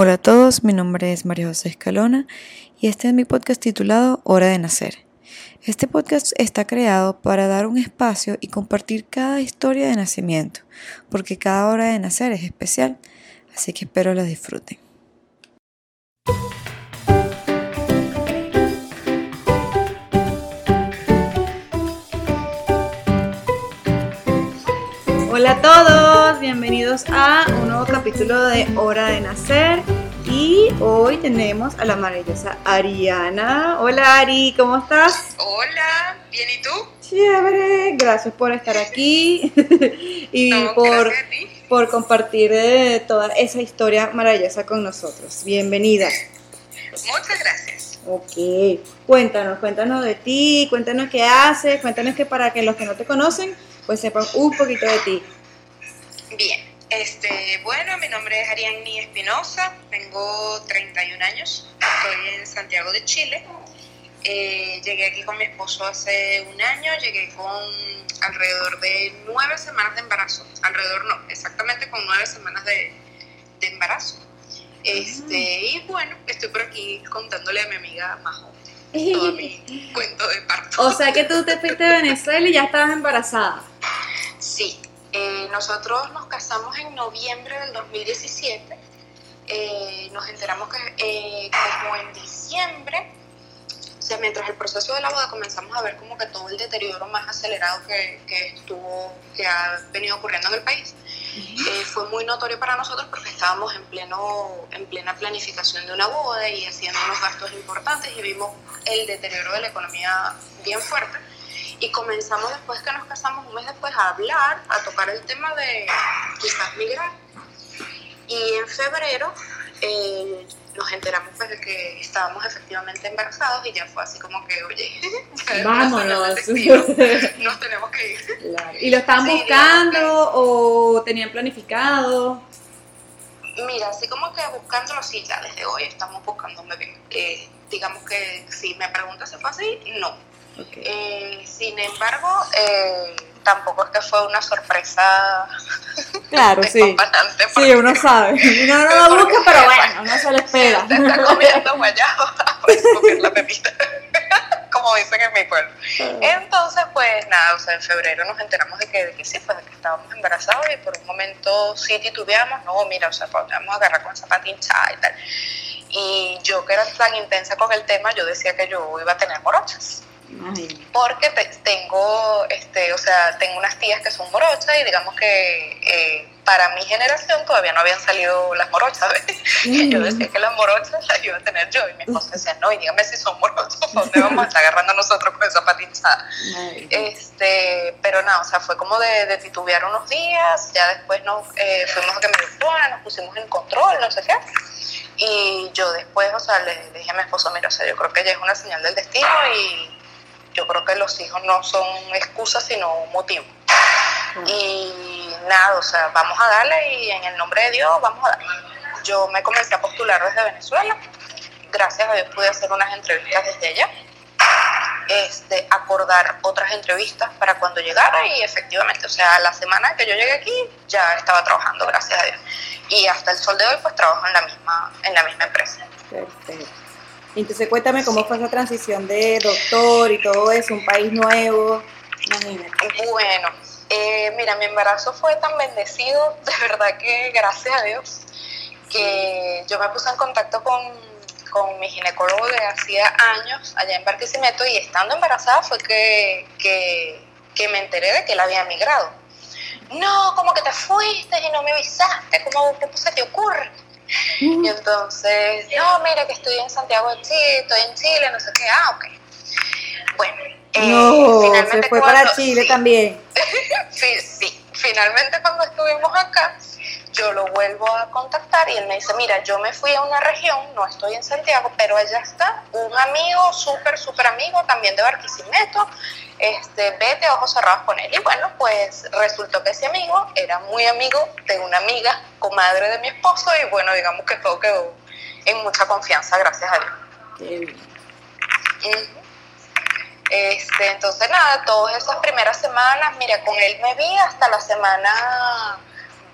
Hola a todos, mi nombre es María José Escalona y este es mi podcast titulado Hora de Nacer. Este podcast está creado para dar un espacio y compartir cada historia de nacimiento, porque cada hora de nacer es especial, así que espero la disfruten. Hola a todos, bienvenidos a un nuevo capítulo de Hora de Nacer y hoy tenemos a la maravillosa Ariana. Hola Ari, ¿cómo estás? Hola, bien y tú? Chévere, gracias por estar aquí y No, por, por compartir eh, toda esa historia maravillosa con nosotros. Bienvenida. Muchas gracias. Ok, cuéntanos, cuéntanos de ti, cuéntanos qué haces, cuéntanos que para que los que no te conocen, pues sepan un poquito de ti. Bien, este, bueno, mi nombre es Ariadne Espinosa, tengo 31 años, estoy en Santiago de Chile. Eh, llegué aquí con mi esposo hace un año, llegué con alrededor de nueve semanas de embarazo, alrededor no, exactamente con nueve semanas de, de embarazo. Este, y bueno, estoy por aquí contándole a mi amiga Majo todo mi cuento de parto. O sea que tú te fuiste de Venezuela y ya estabas embarazada. Sí, eh, nosotros nos casamos en noviembre del 2017. Eh, nos enteramos que eh, como en diciembre, o sea, mientras el proceso de la boda comenzamos a ver como que todo el deterioro más acelerado que, que estuvo, que ha venido ocurriendo en el país. Eh, fue muy notorio para nosotros porque estábamos en, pleno, en plena planificación de una boda y haciendo unos gastos importantes y vimos el deterioro de la economía bien fuerte. Y comenzamos después que nos casamos, un mes después, a hablar, a tocar el tema de quizás migrar. Y en febrero eh, nos enteramos pues, de que estábamos efectivamente embarazados y ya fue así como que, oye, Vámonos. nos tenemos que ir. ¿Y lo estaban Sí, buscando o tenían planificado? Mira, así como que buscándolo, sí, ya desde hoy estamos buscando un bebé. Eh, digamos que si me preguntas si fue así, no. Eh, sin embargo, eh, tampoco es que fue una sorpresa Claro, sí. Sí, uno sabe. Uno no lo busca, pero bueno, uno se lo espera. Está comiendo guayaba, pues comer la pepita, como dicen en mi pueblo. Entonces, pues nada, o sea, en febrero nos enteramos de que, de que sí, pues de que estábamos embarazados y por un momento sí titubeamos, no, mira, o sea, pues, vamos a agarrar con esa pata hinchada y tal. Y yo que era tan intensa con el tema, yo decía que yo iba a tener morochas Porque te- tengo, este, o sea, tengo unas tías que son morochas y digamos que eh, para mi generación todavía no habían salido las morochas, ¿ves? Y yo decía que las morochas las iba a tener yo y mi esposa decía, no, y dígame si son morochas, ¿por ¿dónde vamos a estar agarrando nosotros con esa patinchada? Este, pero nada, o sea, fue como de, de titubear unos días, ya después nos eh, fuimos a que me doctora, nos pusimos en control, no sé qué. Y yo después, o sea, le, le dije a mi esposo, mira, o sea, yo creo que ya es una señal del destino y yo creo que los hijos no son excusas, sino un motivo. Y nada, o sea, vamos a darle y en el nombre de Dios vamos a darle. Yo me comencé a postular desde Venezuela. Gracias a Dios pude hacer unas entrevistas desde allá. Este, acordar otras entrevistas para cuando llegara y efectivamente, o sea, la semana que yo llegué aquí ya estaba trabajando, gracias a Dios. Y hasta el sol de hoy pues trabajo en la misma, en la misma empresa. Perfecto. Entonces cuéntame cómo fue esa transición de doctor y todo eso, un país nuevo. Imagínate. Bueno, eh, mira, mi embarazo fue tan bendecido, de verdad que gracias a Dios, que yo me puse en contacto con, con mi ginecólogo de hacía años allá en Barquisimeto y estando embarazada fue que, que, que me enteré de que él había emigrado. No, como que te fuiste y no me avisaste, ¿cómo, ¿cómo se te ocurre? Y entonces, no, mira que estoy en Santiago de Chile, estoy en Chile, no sé qué, ah, ok. Bueno, eh, No, se finalmente fue para cuando- Chile sí, también. Sí, sí. Finalmente cuando estuvimos acá, yo lo vuelvo a contactar y él me dice, mira, yo me fui a una región, no estoy en Santiago, pero allá está un amigo, súper, súper amigo, también de Barquisimeto, este, vete a ojos cerrados con él. Y bueno, pues resultó que ese amigo era muy amigo de una amiga, comadre de mi esposo, y bueno, digamos que todo quedó en mucha confianza, gracias a Dios. Este, entonces nada, todas esas primeras semanas, mira, con él me vi hasta la semana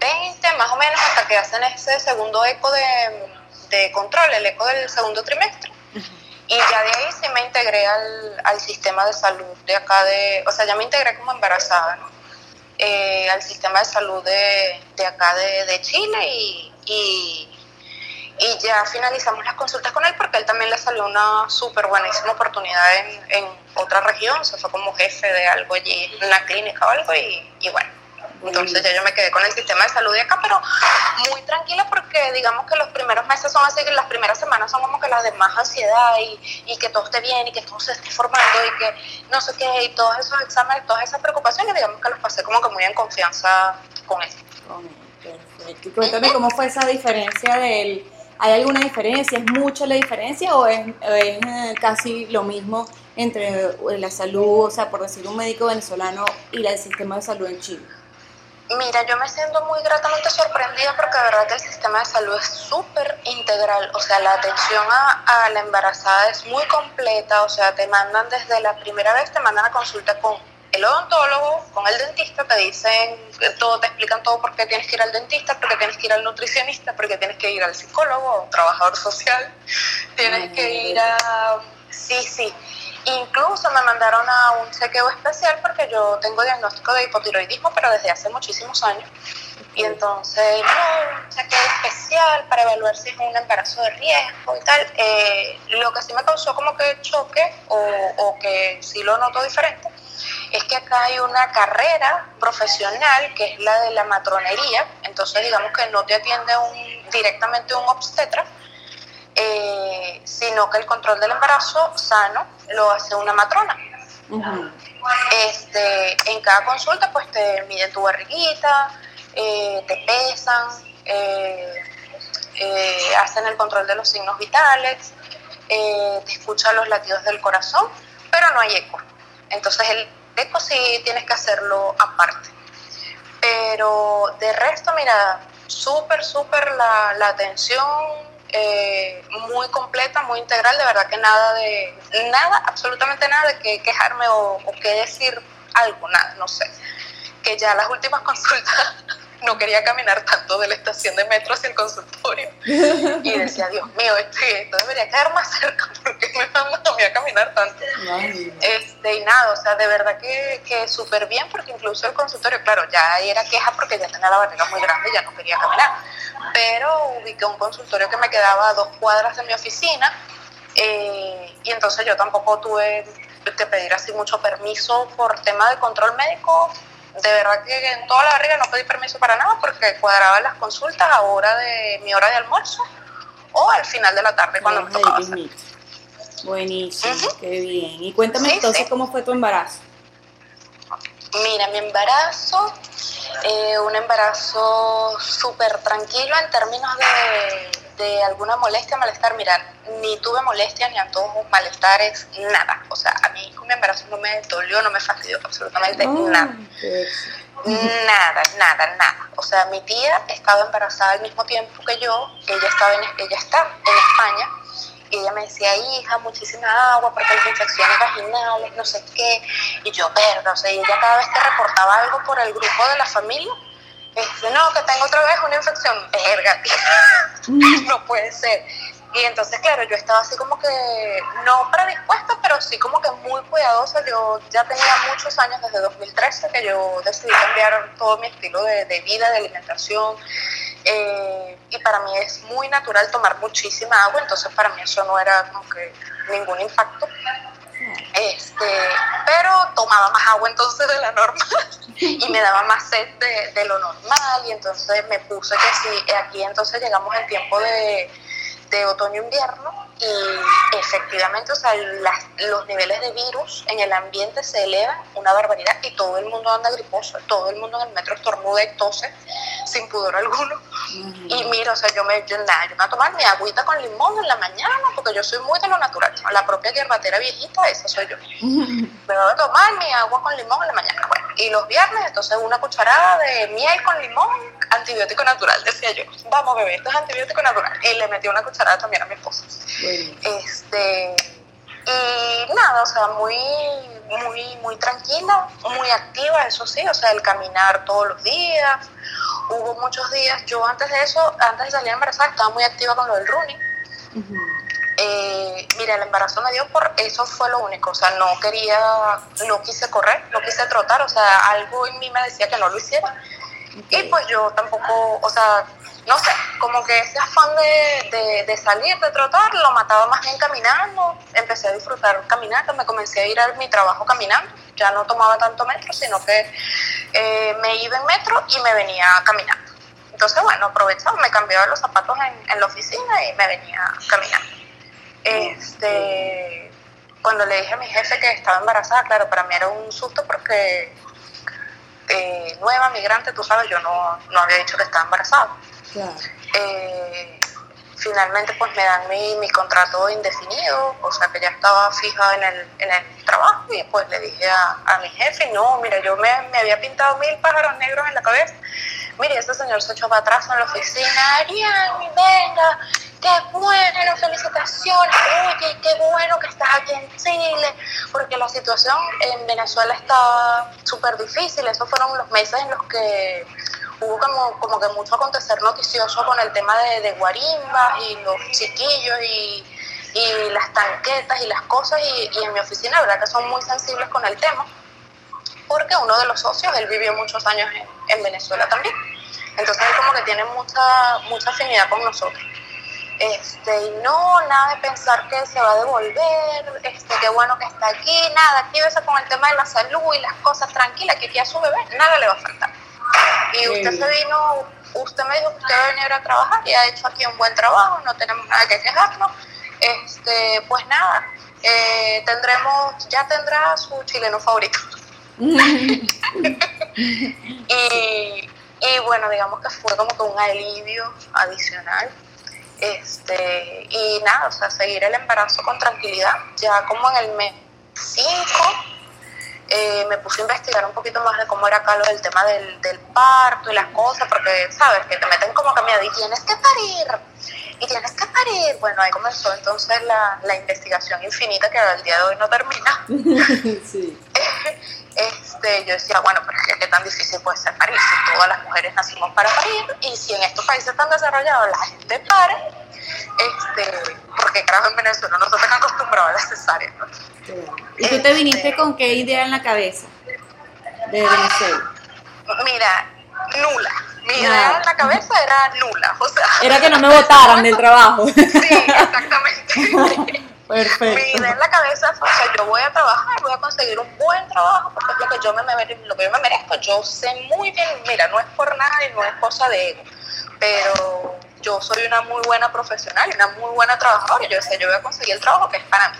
20, más o menos, hasta que hacen ese segundo eco de, de control, el eco del segundo trimestre. Y ya de ahí sí me integré al, al, sistema de salud de acá de, o sea, ya me integré como embarazada, ¿no? Eh, al sistema de salud de, de acá de, de Chile y, y, ya finalizamos las consultas con él porque él también le salió una súper buenísima oportunidad en, en, otra región, se fue como jefe de algo allí, en una clínica o algo y, y bueno entonces ya yo me quedé con el sistema de salud de acá, pero muy tranquila porque digamos que los primeros meses son así, que las primeras semanas son como que las de más ansiedad y, y que todo esté bien y que todo se esté formando y que no sé qué, y todos esos exámenes, todas esas preocupaciones, digamos que los pasé como que muy en confianza con él. Y cuéntame cómo fue esa diferencia del... ¿Hay alguna diferencia? ¿Es mucha la diferencia o es, es eh, casi lo mismo entre la salud, o sea, por decir un médico venezolano y el sistema de salud en Chile? Mira, yo me siento muy gratamente sorprendida porque de verdad que el sistema de salud es súper integral, o sea, la atención a, a, la embarazada es muy completa, o sea, te mandan desde la primera vez, te mandan a consulta con el odontólogo, con el dentista, te dicen todo, te explican todo por qué tienes que ir al dentista, por qué tienes que ir al nutricionista, por qué tienes que ir al psicólogo o trabajador social, tienes que ir a... Sí, sí. Incluso me mandaron a un chequeo especial porque yo tengo diagnóstico de hipotiroidismo, pero desde hace muchísimos años. Y entonces, no, un chequeo especial para evaluar si es un embarazo de riesgo y tal. Eh, lo que sí me causó como que choque o, o que sí lo noto diferente es que acá hay una carrera profesional que es la de la matronería. Entonces, digamos que no te atiende un, directamente un obstetra, eh, sino que el control del embarazo sano lo hace una matrona. Uh -huh. este, en cada consulta pues te miden tu barriguita, eh, te pesan, eh, hacen el control de los signos vitales, te escuchan los latidos del corazón, pero no hay eco. Entonces el eco sí tienes que hacerlo aparte. Pero de resto, mira, súper, súper la, la atención eh, muy completa, muy integral, de verdad que nada de, nada, absolutamente nada de que quejarme o, o que decir algo, nada, no sé. Que ya las últimas consultas no quería caminar tanto de la estación de metro hacia el consultorio. Y decía, Dios mío, esto, esto debería quedar más cerca porque me mandan a mí a caminar tanto. Este, y nada, o sea, de verdad que, que súper bien porque incluso el consultorio, claro, ya era queja porque ya tenía la barriga muy grande y ya no quería caminar. Pero ubiqué un consultorio que me quedaba a dos cuadras de mi oficina eh, y entonces yo tampoco tuve que pedir así mucho permiso por tema de control médico de verdad que en toda la barriga no pedí permiso para nada porque cuadraba las consultas a hora de mi hora de almuerzo o al final de la tarde cuando me tocaba hacer. Buenísimo, uh -huh. qué bien. Y cuéntame sí, entonces sí. cómo fue tu embarazo. Mira, mi embarazo, eh, un embarazo súper tranquilo en términos de, de, alguna molestia, malestar. Mira, ni tuve molestia, ni antojos, malestares, nada. O sea, a mí con mi embarazo no me dolió, no me fastidió absolutamente oh, nada. Nada, nada, nada. O sea, mi tía estaba embarazada al mismo tiempo que yo, ella, estaba en, ella está en España y ella me decía, hija, muchísima agua porque las infecciones vaginales, no sé qué, y yo, verga, o sea, y ella cada vez que reportaba algo por el grupo de la familia, este, no, que tengo otra vez una infección, verga, no puede ser. Y entonces, claro, yo estaba así como que, no predispuesta, pero sí como que muy cuidadosa. Yo ya tenía muchos años, desde 2013, que yo decidí cambiar todo mi estilo de, vida, de alimentación. Eh, y para mí es muy natural tomar muchísima agua, entonces para mí eso no era como que ningún impacto. Este, pero tomaba más agua entonces de la normal y me daba más sed de, de lo normal y entonces me puse que sí, aquí entonces llegamos en tiempo de, de otoño-invierno y efectivamente, o sea, las, los niveles de virus en el ambiente se elevan una barbaridad y todo el mundo anda griposo, todo el mundo en el metro estornuda y tose sin pudor alguno. Uh -huh. Y mira, o sea, yo me, yo, nada, yo me voy a tomar mi agüita con limón en la mañana porque yo soy muy de lo natural, la propia hierbatera viejita, esa soy yo. Uh -huh. Me voy a tomar mi agua con limón en la mañana, bueno, y los viernes entonces una cucharada de miel con limón, antibiótico natural, decía yo, vamos bebé, esto es antibiótico natural. Y le metí una cucharada también a mi esposa. Bueno. Este, Y nada, o sea, muy, muy, muy tranquila, muy activa, eso sí, o sea, el caminar todos los días. Hubo muchos días, yo antes de eso, antes de salir embarazada, estaba muy activa con lo del running. Eh, mira, el embarazo me dio por eso fue lo único, o sea, no quería, no quise correr, no quise trotar, o sea, algo en mí me decía que no lo hiciera. Y pues yo tampoco, o sea, no sé, como que ese afán de, de, salir, de trotar, lo mataba más bien caminando, empecé a disfrutar caminando, me comencé a ir a mi trabajo caminando, ya no tomaba tanto metro, sino que eh, me iba en metro y me venía caminando. Entonces, bueno, aprovechaba, me cambiaba los zapatos en, en la oficina y me venía caminando. Este, cuando le dije a mi jefe que estaba embarazada, claro, para mí era un susto porque eh, nueva, migrante, tú sabes, yo no, no, había dicho que estaba embarazada. Eh, finalmente pues me dan mi, mi, contrato indefinido, o sea que ya estaba fija en el, en el trabajo y pues le dije a, a mi jefe, no, mira, yo me, me, había pintado mil pájaros negros en la cabeza. Mire, este señor se echó para atrás en la oficina, Ariane, venga, qué bueno, felicitaciones, oye, qué bueno que estás aquí en Chile, porque la situación en Venezuela está súper difícil, esos fueron los meses en los que hubo como, que mucho acontecer noticioso con el tema de, de guarimbas y los chiquillos y, las tanquetas y las cosas, y, en mi oficina, verdad que son muy sensibles con el tema, porque uno de los socios, él vivió muchos años en, en Venezuela también, entonces él como que tiene mucha, mucha afinidad con nosotros. Este, y no, nada de pensar que se va a devolver, este, qué bueno que está aquí, nada, aquí actívese con el tema de la salud y las cosas, tranquila, que aquí a su bebé nada le va a faltar. Y usted se vino, usted me dijo que usted va a venir a trabajar y ha hecho aquí un buen trabajo, no tenemos nada que quejarnos. Este, pues nada, eh, tendremos, ya tendrá su chileno favorito. y, y bueno, digamos que fue como que un alivio adicional este, y nada, o sea, seguir el embarazo con tranquilidad. Ya como en el mes 5 eh, me puse a investigar un poquito más de cómo era acá lo del tema del, del parto y las cosas, porque, ¿sabes? Que te meten como cambiado y tienes que parir, y tienes que parir. Bueno, ahí comenzó entonces la, la investigación infinita que al día de hoy no termina. sí. este, yo decía, bueno, pero es que qué tan difícil puede ser parir si todas las mujeres nacimos para parir y si en estos países tan desarrollados la gente para, este, porque claro, en Venezuela no se acostumbrados a las cesáreas. ¿no? ¿Y tú te viniste este, con qué idea en la cabeza de Venezuela? Mira, nula. Mi idea en la cabeza era nula, o sea... Era que no me votaran del trabajo. Sí, exactamente. Perfecto. Mi idea en la cabeza fue, o sea, yo voy a trabajar, voy a conseguir un buen trabajo, porque es lo que yo me, lo que yo me merezco. Yo sé muy bien, mira, no es por nada y no es cosa de ego, pero yo soy una muy buena profesional y una muy buena trabajadora. Y yo decía, yo voy a conseguir el trabajo que es para mí.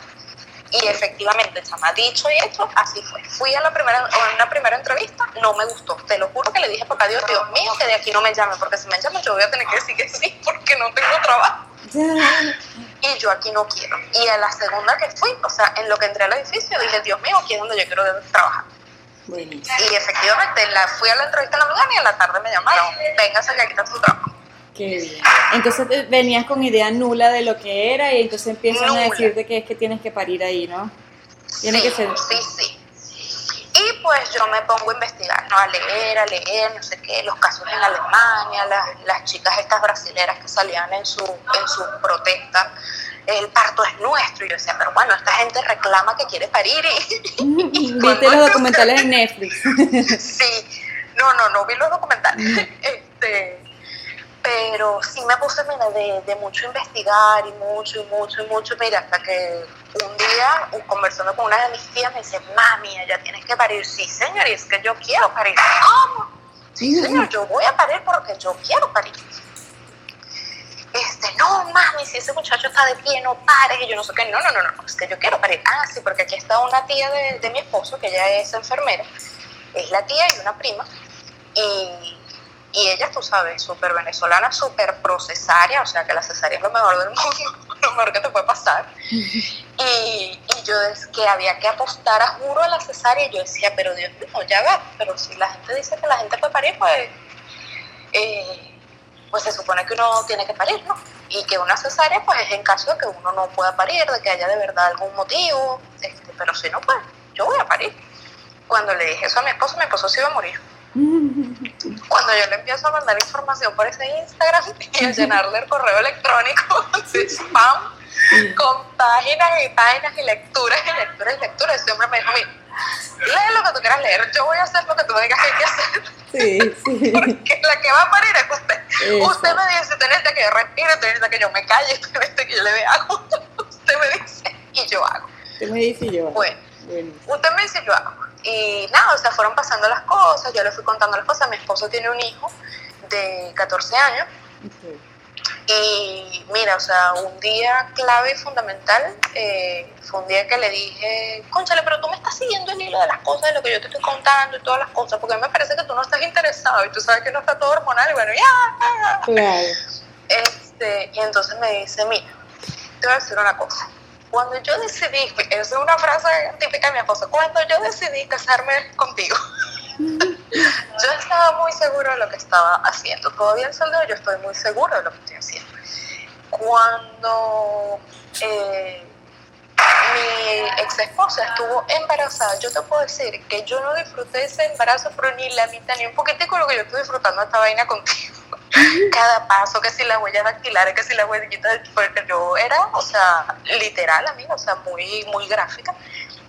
Y efectivamente, chama, dicho y hecho, así fue. Fui a la primera, a una primera entrevista, no me gustó. Te lo juro que le dije, papá Dios, Dios mío, que de aquí no me llame, porque si me llaman yo voy a tener que decir que sí, porque no tengo trabajo. y yo aquí no quiero. Y a la segunda que fui, o sea, en lo que entré al edificio, dije, Dios mío, aquí es donde yo quiero trabajar. Y efectivamente, la, fui a la entrevista en la mañana y en la tarde me llamaron, véngase que aquí está su trabajo. Qué bien. Entonces venías con idea nula de lo que era y entonces empiezan a decirte que es que tienes que parir ahí, ¿no? Tiene sí, que ser. Sí, sí. Y pues yo me pongo a investigar, ¿no? A leer, a leer, no sé qué, los casos en Alemania, las, las chicas estas brasileras que salían en su, en su protesta, el parto es nuestro. Y yo decía, pero bueno, esta gente reclama que quiere parir y... ¿Viste los documentales en Netflix? sí, no, no, no vi los documentales. este pero sí me puse mira, de, de, mucho investigar y mucho y mucho y mucho, mira, hasta que un día conversando con una de mis tías me dice, mami, ya tienes que parir, sí señor, y es que yo quiero parir, ¿cómo? Sí señor, yo voy a parir porque yo quiero parir. Este, no mami, si ese muchacho está de pie, no pares, y yo no sé qué, no, no, no, no, es que yo quiero parir. Ah, sí, porque aquí está una tía de, de mi esposo, que ella es enfermera, es la tía y una prima, y y ella, tú sabes, súper venezolana, súper procesaria, o sea que la cesárea es lo mejor del mundo, lo mejor que te puede pasar. Y, y yo es que había que apostar a juro a la cesárea y yo decía, pero Dios mío, ya va, pero si la gente dice que la gente puede parir, pues, eh, pues se supone que uno tiene que parir, ¿no? Y que una cesárea, pues es en caso de que uno no pueda parir, de que haya de verdad algún motivo, este, pero si no, pues yo voy a parir. Cuando le dije eso a mi esposo, mi esposo se iba a morir. Cuando yo le empiezo a mandar información por ese Instagram y a llenarle el correo electrónico de spam con páginas y páginas y lecturas y lecturas y lecturas, ese hombre me dijo, mira, lee lo que tú quieras leer, yo voy a hacer lo que tú digas que hay que hacer. Sí, sí. Porque la que va a parir es usted. Usted me dice, necesita que yo respire, necesita que yo me calle, necesita que yo le dé agua. Usted me dice y yo hago. Usted me dice y yo hago. Bueno, usted me dice y yo hago. Y nada, o sea, fueron pasando las cosas, yo le fui contando las cosas. Mi esposo tiene un hijo de 14 años. Y mira, o sea, un día clave y fundamental eh, fue un día que le dije, conchale, pero tú me estás siguiendo el hilo de las cosas, de lo que yo te estoy contando y todas las cosas, porque a mí me parece que tú no estás interesado y tú sabes que no está todo hormonal y bueno, ya. Claro. Este, y entonces me dice, mira, te voy a decir una cosa. Cuando yo decidí, esa es una frase típica de mi esposo, cuando yo decidí casarme contigo, yo estaba muy seguro de lo que estaba haciendo. Todavía el sol de hoy yo estoy muy seguro de lo que estoy haciendo. Cuando eh, mi ex esposa estuvo embarazada, yo te puedo decir que yo no disfruté ese embarazo, pero ni la mitad, ni un poquitico lo que yo estoy disfrutando esta vaina contigo. Cada paso, que si las huellas dactilares, que si las huellitas, porque yo era, o sea, literal, amiga, o sea, muy, muy gráfica.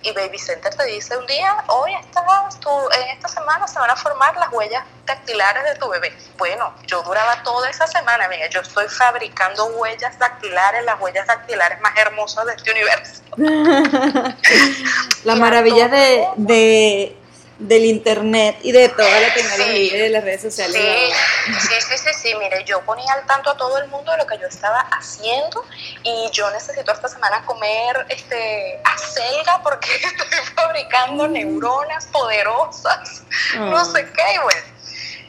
Y Baby Center te dice un día, hoy estás tú, en esta semana se van a formar las huellas dactilares de tu bebé. Bueno, yo duraba toda esa semana, amiga, yo estoy fabricando huellas dactilares, las huellas dactilares más hermosas de este universo. La maravilla de, de, del internet y de toda la tecnología y de las redes sociales. Sí, sí, sí, sí, sí, mire, yo ponía al tanto a todo el mundo de lo que yo estaba haciendo y yo necesito esta semana comer este acelga porque estoy fabricando neuronas poderosas, no sé qué, y bueno.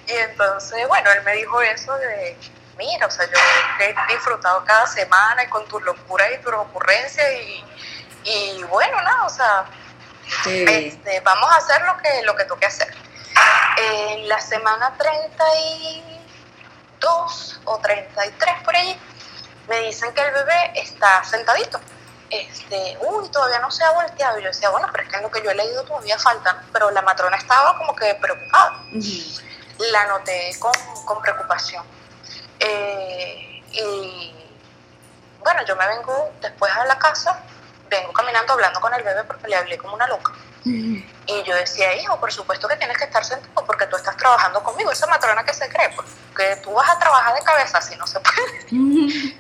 Y entonces, bueno, él me dijo eso de, mira, o sea, yo he disfrutado cada semana y con tus locuras y tus ocurrencias y, y bueno, nada, o sea, este, vamos a hacer lo que, lo que toque hacer. En la semana 32 o 33 por allí, me dicen que el bebé está sentadito. Este, uy, todavía no se ha volteado. Y yo decía, bueno, pero es que en lo que yo he leído todavía faltan. Pero la matrona estaba como que preocupada. La noté con, con preocupación. Eh, y bueno, yo me vengo después a la casa vengo caminando hablando con el bebé porque le hablé como una loca. Y yo decía, hijo, por supuesto que tienes que estar sentado porque tú estás trabajando conmigo. Esa matrona que se cree, porque tú vas a trabajar de cabeza si no se puede.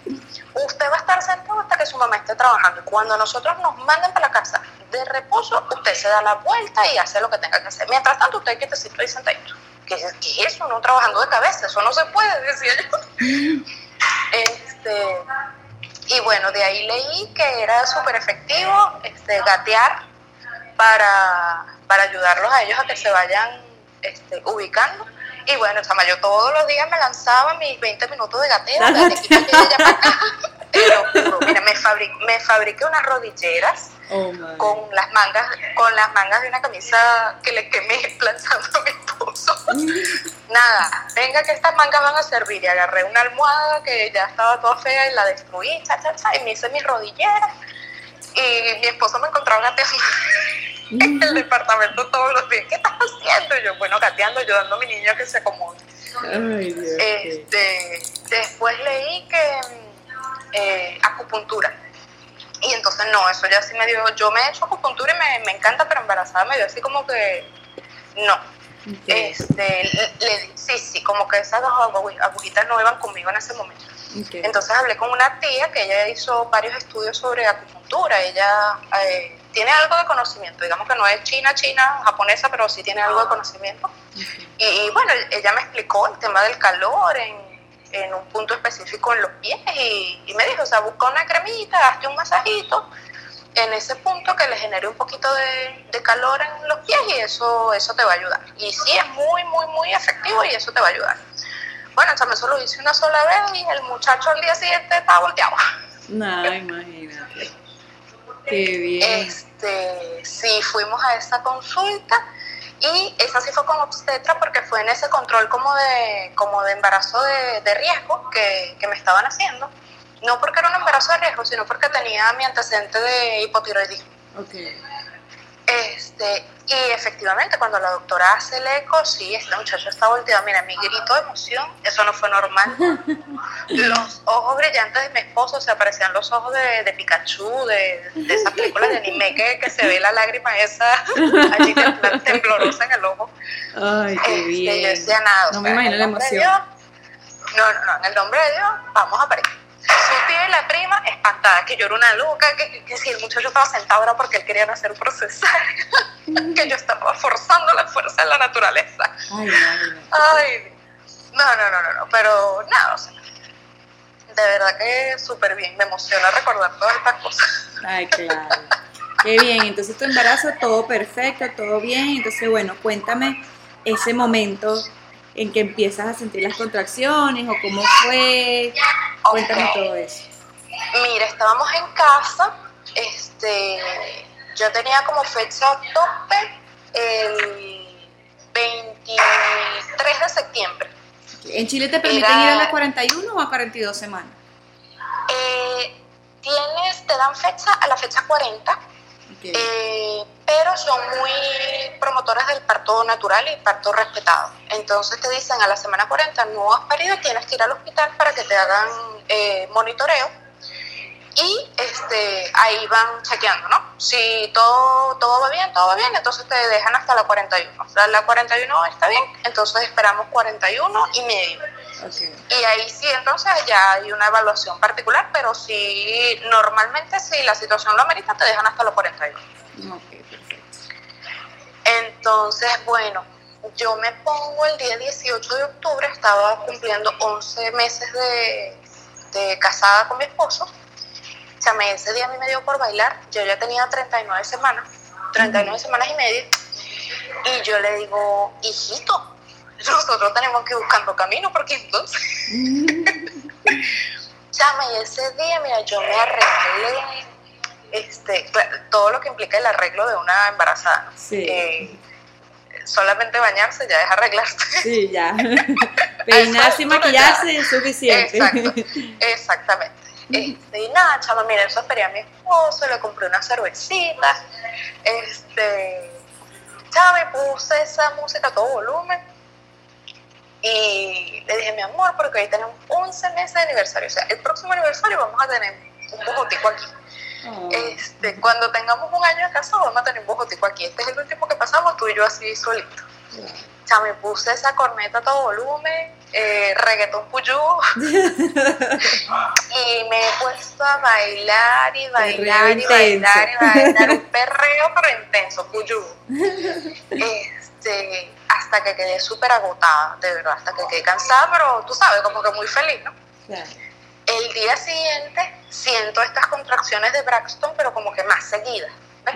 usted va a estar sentado hasta que su mamá esté trabajando. Y cuando nosotros nos manden para la casa de reposo, usted se da la vuelta y hace lo que tenga que hacer. Mientras tanto, usted quietecito y sentadito. ¿Qué es, ¿Qué es eso? No trabajando de cabeza. Eso no se puede, decía yo. este y bueno, de ahí leí que era súper efectivo este, gatear para, para ayudarlos a ellos a que se vayan este, ubicando. Y bueno, chama, yo todos los días me lanzaba mis 20 minutos de gateo, Mira, me, fabriqué, me fabriqué unas rodilleras Oh, con las mangas con las mangas de una camisa que le quemé planchando a mi esposo. Nada, venga que estas mangas van a servir. Y agarré una almohada que ya estaba toda fea y la destruí, cha, cha, cha, y me hice mis rodilleras. Y mi esposo me encontró gateando en el departamento todos los días. ¿Qué estás haciendo? Y yo, bueno, gateando, ayudando a mi niño que se acomode. Ay, Dios, este, después leí que eh, acupuntura y entonces no, eso ya sí me dio, yo me he hecho acupuntura y me, me encanta, pero embarazada me dio así como que no. Este, le, sí, sí, como que esas dos agujitas no iban conmigo en ese momento. Okay. Entonces hablé con una tía que ella hizo varios estudios sobre acupuntura. Ella eh, tiene algo de conocimiento, digamos que no es china, china, japonesa, pero sí tiene algo de conocimiento. Y, y, bueno, ella me explicó el tema del calor en, en un punto específico en los pies y, y, me dijo, o sea, busca una cremita, hazte un masajito en ese punto que le genere un poquito de, de, calor en los pies y eso, eso te va a ayudar. Y sí, es muy, muy, muy efectivo y eso te va a ayudar. Bueno, o sea, eso lo hice una sola vez y el muchacho al día siguiente estaba volteado. No, imagínate. Qué bien. Este, sí, fuimos a esa consulta Y esa sí fue con obstetra porque fue en ese control como de, como de embarazo de, de riesgo que, que me estaban haciendo. No porque era un embarazo de riesgo, sino porque tenía mi antecedente de hipotiroidismo. Okay. Este, y efectivamente, cuando la doctora hace el eco, sí, este muchacho está volteado. Mira, mi grito de emoción, eso no fue normal. Los ojos brillantes de mi esposo, se aparecían los ojos de, de Pikachu, de, de esas películas de anime que, que se ve la lágrima esa allí tem- temblorosa en el ojo. Ay, qué Este, bien. yo decía nada. o No me sea, imagino en la emoción. Dios, no, no, no, en el nombre de Dios, vamos a parir. Su tía y la prima espantadas, que yo era una loca, que, si el muchacho estaba sentado era porque él quería nacer por cesárea, que yo estaba forzando la fuerza de la naturaleza. Ay, no, no. Ay, no, no, no, no, no, pero nada, o sea, de verdad que súper bien, me emociona recordar todas estas cosas. Ay, claro. Qué bien, entonces tu embarazo todo perfecto, todo bien. Entonces, bueno, cuéntame ese momento en que empiezas a sentir las contracciones o cómo fue. Cuéntame todo eso. Mira, estábamos en casa, este, yo tenía como fecha tope el 23 de septiembre. ¿En Chile te permiten Era- ir a las 41 o a 42 semanas? Eh, tienes, te dan fecha a la fecha 40, Ok. eh, pero son muy promotores del parto natural y parto respetado. Entonces te dicen a la semana 40 no has parido, tienes que ir al hospital para que te hagan eh, monitoreo y este, ahí van chequeando, ¿no? Si todo, todo va bien, todo va bien, entonces te dejan hasta la 41. O sea, la 41 está bien, entonces esperamos 41 y medio. Y ahí sí, entonces ya hay una evaluación particular, pero sí, normalmente si la situación lo amerita, te dejan hasta los 41. Ok, perfecto. Entonces, bueno, yo me pongo el día 18 de octubre, estaba cumpliendo 11 meses de, de casada con mi esposo. O sea, me- ese día a mí me dio por bailar, yo ya tenía 39 semanas, 39 semanas y media, y yo le digo, hijito, nosotros tenemos que ir buscando camino, porque entonces... Chama, y ese día, mira, yo me arreglé, este, todo lo que implica el arreglo de una embarazada. Sí. Eh, solamente bañarse ya es arreglarse. Sí, ya. Peinarse y maquillarse es suficiente. Exacto, exactamente. Este, y nada, chama, mira, eso esperé a mi esposo, le compré una cervecita, este, chama, puse esa música a todo volumen y le dije, mi amor, porque hoy tenemos 11 meses de aniversario, o sea, el próximo aniversario vamos a tener un bojotico aquí. Oh, Este, cuando tengamos un año de casado vamos a tener un bojotico aquí. Este es el último que pasamos, tú y yo así solito. O sea, me puse esa corneta a todo volumen, eh, reggaetón puyú, y me he puesto a bailar y bailar y bailar y bailar, un perreo pero intenso, puyú. Este, hasta que quedé súper agotada, de verdad, hasta que quedé cansada, pero tú sabes, como que muy feliz, ¿no? El día siguiente siento estas contracciones de Braxton, pero como que más seguidas, ¿ves?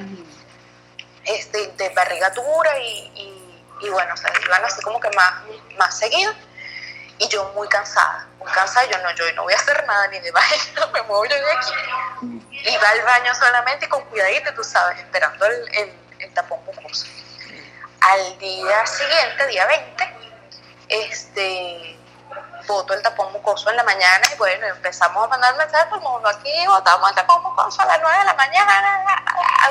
Este, de barriga dura y, y, y bueno, o sea, iban así como que más, más seguido. Y yo muy cansada, muy cansada, yo no, yo no voy a hacer nada ni de baño, me muevo yo de aquí. Iba al baño solamente y con cuidadito, tú sabes, esperando el, el, el tapón mucoso. Al día siguiente, día 20, este, boto el tapón mucoso en la mañana y bueno, empezamos a mandar mensajes a todo el mundo. Aquí botamos el tapón mucoso a las 9 de la mañana,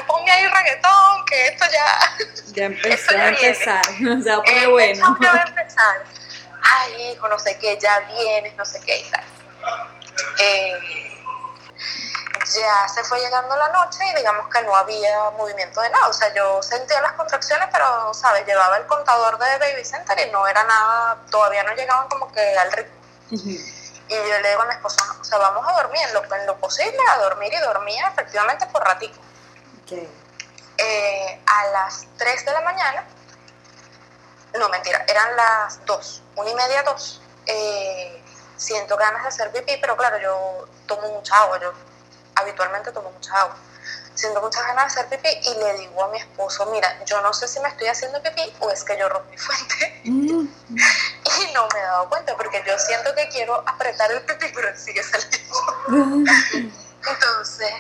ponme ahí reggaetón, que esto ya... Ya empezó ya a empezar. O sea, pone Eh, bueno. ya va a empezar. Ay, hijo, no sé qué, ya vienes, no sé qué y tal. Eh, ya se fue llegando la noche y digamos que no había movimiento de nada. O sea, yo sentía las contracciones, pero, ¿sabes? Llevaba el contador de Baby Center y no era nada, todavía no llegaban como que al ritmo. Y yo le digo a mi esposo, o sea, vamos a dormir en lo, en lo posible, a dormir y dormía efectivamente por ratito. Ok. Eh, a las 3 de la mañana, no mentira, eran las 2, una y media, 2. Eh, siento ganas de hacer pipí, pero claro, yo tomo mucha agua, yo habitualmente tomo mucha agua. Siento muchas ganas de hacer pipí y le digo a mi esposo, mira, yo no sé si me estoy haciendo pipí o es que yo rompí fuente Mm. y no me he dado cuenta porque yo siento que quiero apretar el pipí, pero sigue saliendo. Entonces,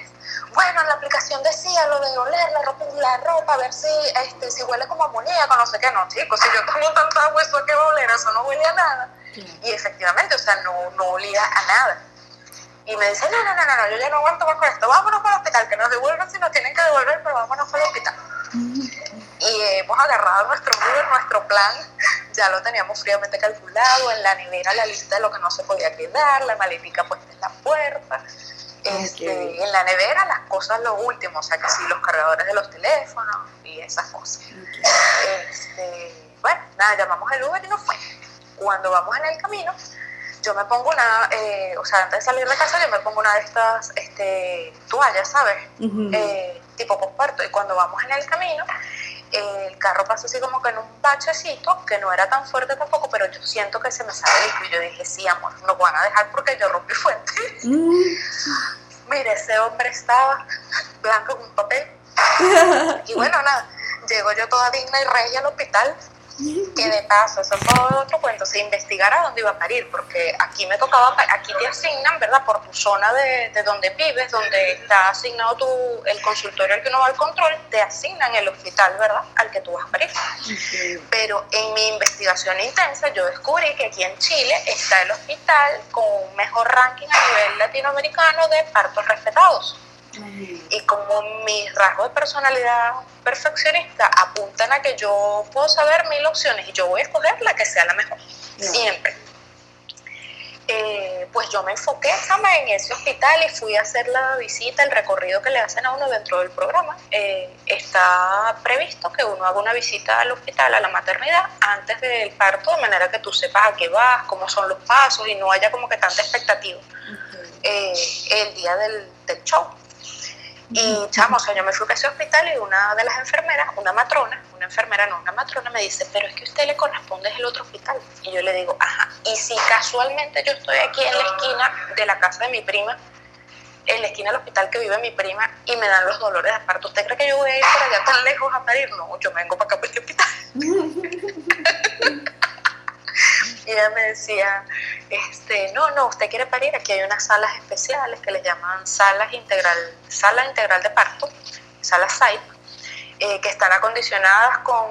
bueno, la aplicación decía lo de oler la ropa, la ropa a ver si, este, si huele como amoníaco, no sé qué, no, chicos, si yo tomo tanta agua, ¿eso qué va a oler? Eso no huele a nada. Y efectivamente, o sea, no, no olía a nada. Y me dice, no, no, no, no, yo ya no aguanto más con esto, vámonos para el hospital, que nos devuelvan si nos tienen que devolver, pero vámonos para el hospital. Y hemos agarrado nuestro Uber, nuestro plan, ya lo teníamos fríamente calculado, en la nevera la lista de lo que no se podía quedar, la maletica puesta en la puerta, este, en la nevera las cosas lo último, o sea que sí, los cargadores de los teléfonos y esas cosas. Este, bueno, nada, llamamos el Uber y nos fue. Cuando vamos en el camino, yo me pongo una, eh, o sea, antes de salir de casa, yo me pongo una de estas este, toallas, ¿sabes? eh, tipo posparto. Y cuando vamos en el camino, el carro pasa así como que en un bachecito, que no era tan fuerte tampoco, pero yo siento que se me sale Y yo dije, sí, amor, no van a dejar porque yo rompí fuente. Mm. Mire, ese hombre estaba blanco como un papel. y bueno, nada, llego yo toda digna y rey al hospital que de paso, eso fue otro cuento, se investigara dónde iba a parir, porque aquí me tocaba, aquí te asignan, ¿verdad? Por tu zona de, de donde vives, donde está asignado tu, el consultorio al que uno va al control, te asignan el hospital, ¿verdad? Al que tú vas a parir. Pero en mi investigación intensa yo descubrí que aquí en Chile está el hospital con un mejor ranking a nivel latinoamericano de partos respetados. Y como mis rasgos de personalidad perfeccionista apuntan a que yo puedo saber mil opciones y yo voy a escoger la que sea la mejor, siempre. Eh, pues yo me enfoqué en ese hospital y fui a hacer la visita, el recorrido que le hacen a uno dentro del programa. Eh, está previsto que uno haga una visita al hospital, a la maternidad, antes del parto, de manera que tú sepas a qué vas, cómo son los pasos y no haya como que tanta expectativa eh, el día del, del show. Y chamo, o sea, yo me fui a ese hospital y una de las enfermeras, una matrona, una enfermera no, una matrona me dice, pero es que a usted le corresponde el otro hospital. Y yo le digo, ajá, y si casualmente yo estoy aquí en la esquina de la casa de mi prima, en la esquina del hospital que vive mi prima y me dan los dolores de parto, ¿usted cree que yo voy a ir por allá tan lejos a parir? No, yo me vengo para acá por este hospital. ella me decía, este, no, no, usted quiere parir, aquí hay unas salas especiales que les llaman salas integral, sala integral de parto, salas SAIP, eh, que están acondicionadas con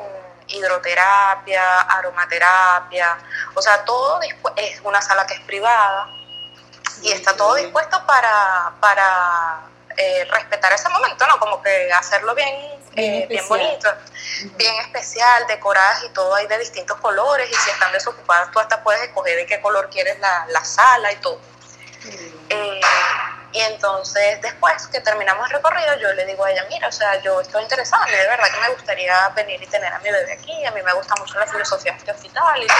hidroterapia, aromaterapia, o sea, todo es una sala que es privada y está todo dispuesto para, para eh, respetar ese momento, ¿no? Como que hacerlo bien bien, eh, bonito, bien especial, decoradas y todo hay de distintos colores y si están desocupadas tú hasta puedes escoger de qué color quieres la, la sala y todo. Eh, y entonces después que terminamos el recorrido yo le digo a ella, mira, o sea, yo estoy interesada, de verdad que me gustaría venir y tener a mi bebé aquí, a mí me gusta mucho la filosofía de este hospital y todo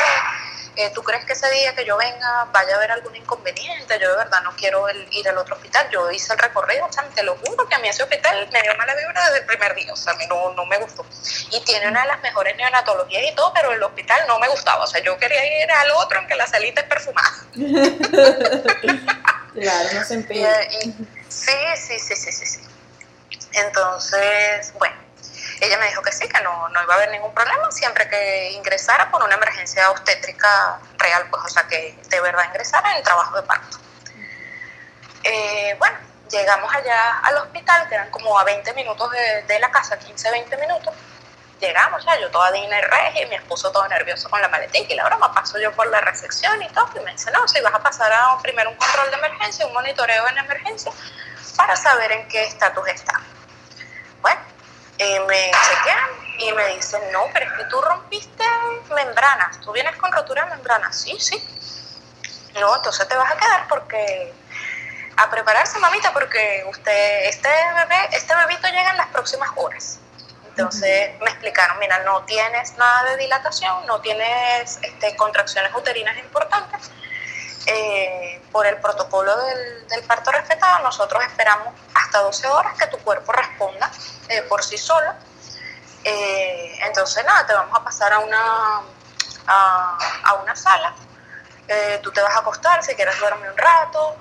eh, ¿tú crees que ese día que yo venga vaya a haber algún inconveniente? Yo de verdad no quiero ir al otro hospital. Yo hice el recorrido, o sea, te lo juro que a mí ese hospital me dio mala vibra desde el primer día, o sea, a mí no, no me gustó. Y tiene una de las mejores neonatologías y todo, pero el hospital no me gustaba, o sea, yo quería ir al otro en que la salita es perfumada. claro, no se empeña. sí, sí, sí, sí, sí, sí. Entonces, bueno ella me dijo que sí, que no, no iba a haber ningún problema siempre que ingresara por una emergencia obstétrica real, pues, o sea, que de verdad ingresara en trabajo de parto. Eh, bueno, llegamos allá al hospital, que eran como a 20 minutos de, la casa, 15, 20 minutos. Llegamos ya, yo toda digna y regia, y mi esposo todo nervioso con la maletica y la broma. Paso yo por la recepción y todo, y me dice, no, si vas a pasar a primero un control de emergencia, un monitoreo en emergencia, para saber en qué estatus está. Bueno, eh, me chequean y me dicen, no, pero es que tú rompiste membranas, tú vienes con rotura de membranas, sí, sí. No, entonces te vas a quedar porque a prepararse, mamita, porque usted, este bebé, este bebito llega en las próximas horas. Entonces me explicaron, mira, no tienes nada de dilatación, no tienes este, contracciones uterinas importantes. Eh, por el protocolo del, parto respetado, nosotros esperamos hasta 12 horas que tu cuerpo responda eh, por sí solo. Eh, entonces, nada, te vamos a pasar a una, a, una sala. Tú te vas a acostar si quieres dormir un rato,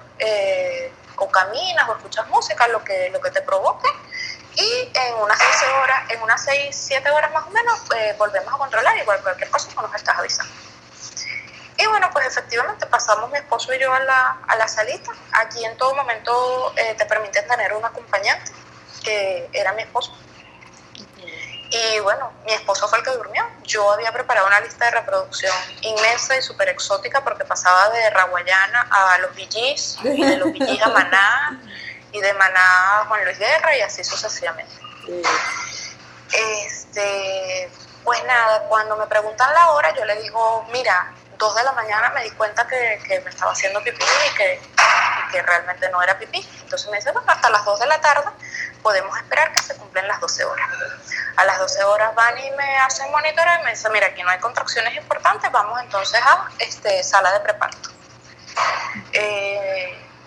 o caminas o escuchas música, lo que, lo que te provoque. Y en unas 6 horas, en unas 6, 7 horas más o menos, volvemos a controlar. Igual cualquier cosa, pues nos estás avisando. Y bueno, pues efectivamente pasamos mi esposo y yo a la, a la salita. Aquí en todo momento te permiten tener un acompañante que era mi esposo. Y bueno, mi esposo fue el que durmió. Yo había preparado una lista de reproducción inmensa y súper exótica porque pasaba de Raguayana a los VGs, de los VGs a Maná, y de Maná Juan Luis Guerra, y así sucesivamente. Este, pues nada, cuando me preguntan la hora, yo le digo, mira, dos de la mañana me di cuenta que, que me estaba haciendo pipí y que, que, realmente no era pipí. Entonces me dice, bueno, hasta las 2 de la tarde podemos esperar que se cumplen las 12 horas. A las 12 horas van y me hacen monitoreo y me dicen, mira, aquí no hay contracciones importantes, vamos entonces a este, sala de preparto. Eh,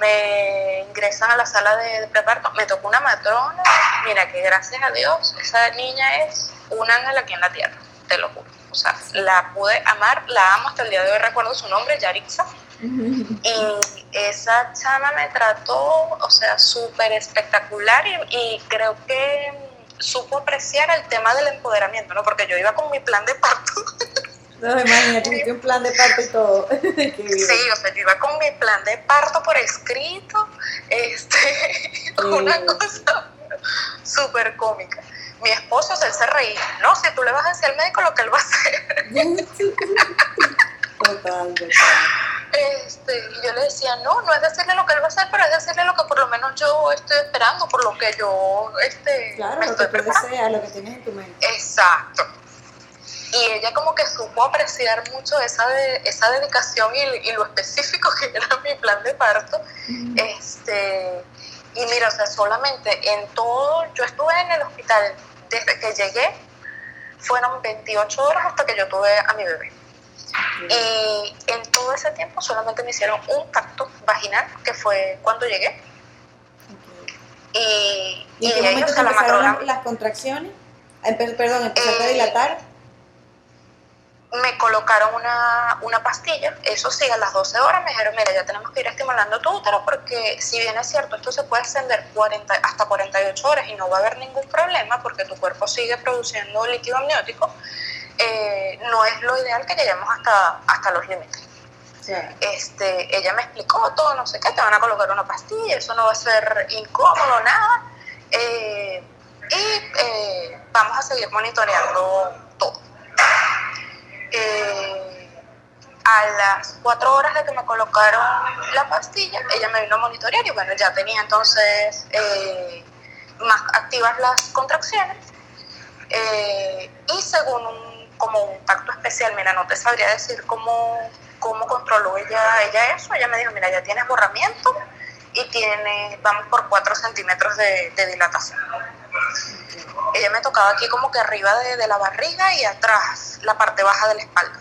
me ingresan a la sala de, de preparto, me tocó una matrona, mira que gracias a Dios, esa niña es un ángel aquí en la tierra, te lo juro. O sea, la pude amar, la amo hasta el día de hoy, recuerdo su nombre, Yarixa. Y esa chama me trató, o sea, súper espectacular y, y, creo que supo apreciar el tema del empoderamiento, ¿no? Porque yo iba con mi plan de parto. No, imagínate, un plan de parto y todo. sí, o sea, yo iba con mi plan de parto por escrito, este, una cosa súper cómica mi esposo él se reía. No, si tú le vas a decir al médico lo que él va a hacer. total, total. Este, y yo le decía, no, no es decirle lo que él va a hacer, pero es decirle lo que por lo menos yo estoy esperando, por lo que yo este, claro, me lo estoy que tú deseas, lo que tienes en tu mente. Exacto. Y ella como que supo apreciar mucho esa, de, esa dedicación y, y, lo específico que era mi plan de parto. Este, y mira, o sea, solamente en todo, yo estuve en el hospital desde que llegué, fueron 28 horas hasta que yo tuve a mi bebé. Y en todo ese tiempo solamente me hicieron un tacto vaginal, que fue cuando llegué. Y, ¿Y en qué ahí, momento o sea, la las, las contracciones? Perdón, empezaste a Eh, dilatar. Me colocaron una, una pastilla, eso sí, a las 12 horas me dijeron, mira, ya tenemos que ir estimulando tu útero porque si bien es cierto, esto se puede extender 40, hasta 48 horas y no va a haber ningún problema porque tu cuerpo sigue produciendo líquido amniótico, eh, no es lo ideal que lleguemos hasta, hasta los límites. Este, ella me explicó todo, no sé qué, te van a colocar una pastilla, eso no va a ser incómodo, nada. eh, y eh, vamos a seguir monitoreando. Eh, a las cuatro horas de que me colocaron la pastilla, ella me vino a monitorear y bueno, ya tenía entonces eh, más activas las contracciones. Eh, y según un, como un tacto especial, mira, no te sabría decir cómo, cómo controló ella, ella eso. Ella me dijo, mira, ya tienes borramiento y tiene, vamos por 4 centímetros de dilatación. Ella me tocaba aquí como que arriba de, de la barriga y atrás, la parte baja de la espalda.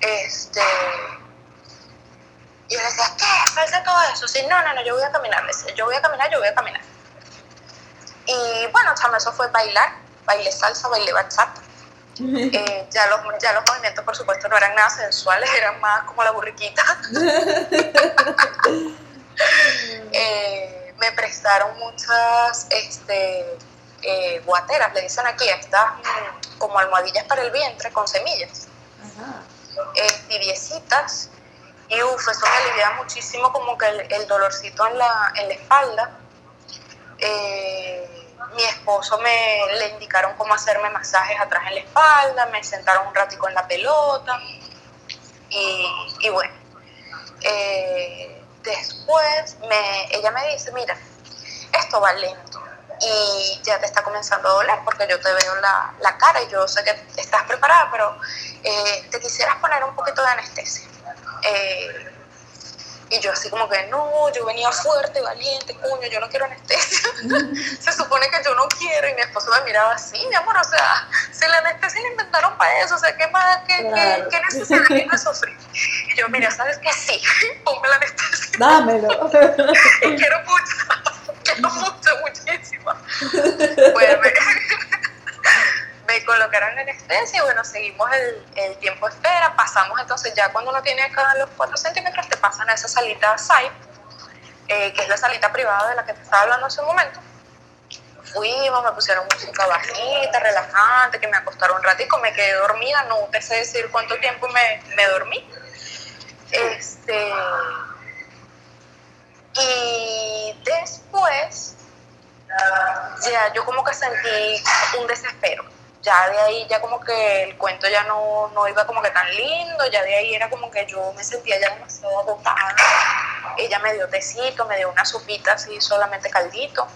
Este, y yo le decía, ¿qué? Falta todo eso. Sí, no, no, no, yo voy a caminar. Le decía, yo voy a caminar, yo voy a caminar. Y bueno, chama, eso fue bailar, bailé salsa, bailé bachata. Eh, ya, los, ya los movimientos, por supuesto, no eran nada sensuales, eran más como la burriquita. Eh, me prestaron muchas este, eh, guateras, le dicen aquí, estas mm, como almohadillas para el vientre con semillas, eh, tibiecitas. Y uff, eso me alivia muchísimo como que el, el dolorcito en la, en la espalda. Eh, mi esposo me le indicaron cómo hacerme masajes atrás en la espalda, me sentaron un ratico en la pelota y, y bueno, eh, después me, ella me dice, mira, esto va lento y ya te está comenzando a doler porque yo te veo la, la cara y yo sé que estás preparada, pero eh, te quisieras poner un poquito de anestesia. Eh, y yo así como que, no, yo venía fuerte, valiente, coño, yo no quiero anestesia. Se supone que yo no quiero. Y mi esposo me miraba así, mi amor, o sea, si la anestesia la inventaron para eso, o sea, ¿qué más, qué, Claro. qué, qué necesidad tiene de sufrir? Y yo, mira, ¿sabes qué? Sí, ponme la anestesia. Dámelo. Quiero mucho, quiero mucho, muchísimo. Bueno, me, me colocaron la anestesia y bueno, seguimos el, el tiempo de espera, pasamos entonces ya cuando uno tiene acá los 4 centímetros, te pasan a esa salita SAIP, eh, que es la salita privada de la que te estaba hablando hace un momento. Fuimos, me pusieron música bajita, relajante, que me acostaron un ratico, me quedé dormida, no te sé decir cuánto tiempo me, me dormí. Este, y después ya yo como que sentí un desespero. Ya de ahí, ya como que el cuento ya no, no iba como que tan lindo, ya de ahí era como que yo me sentía ya demasiado agotada. Ella me dio tecito, me dio una sopita así, solamente caldito.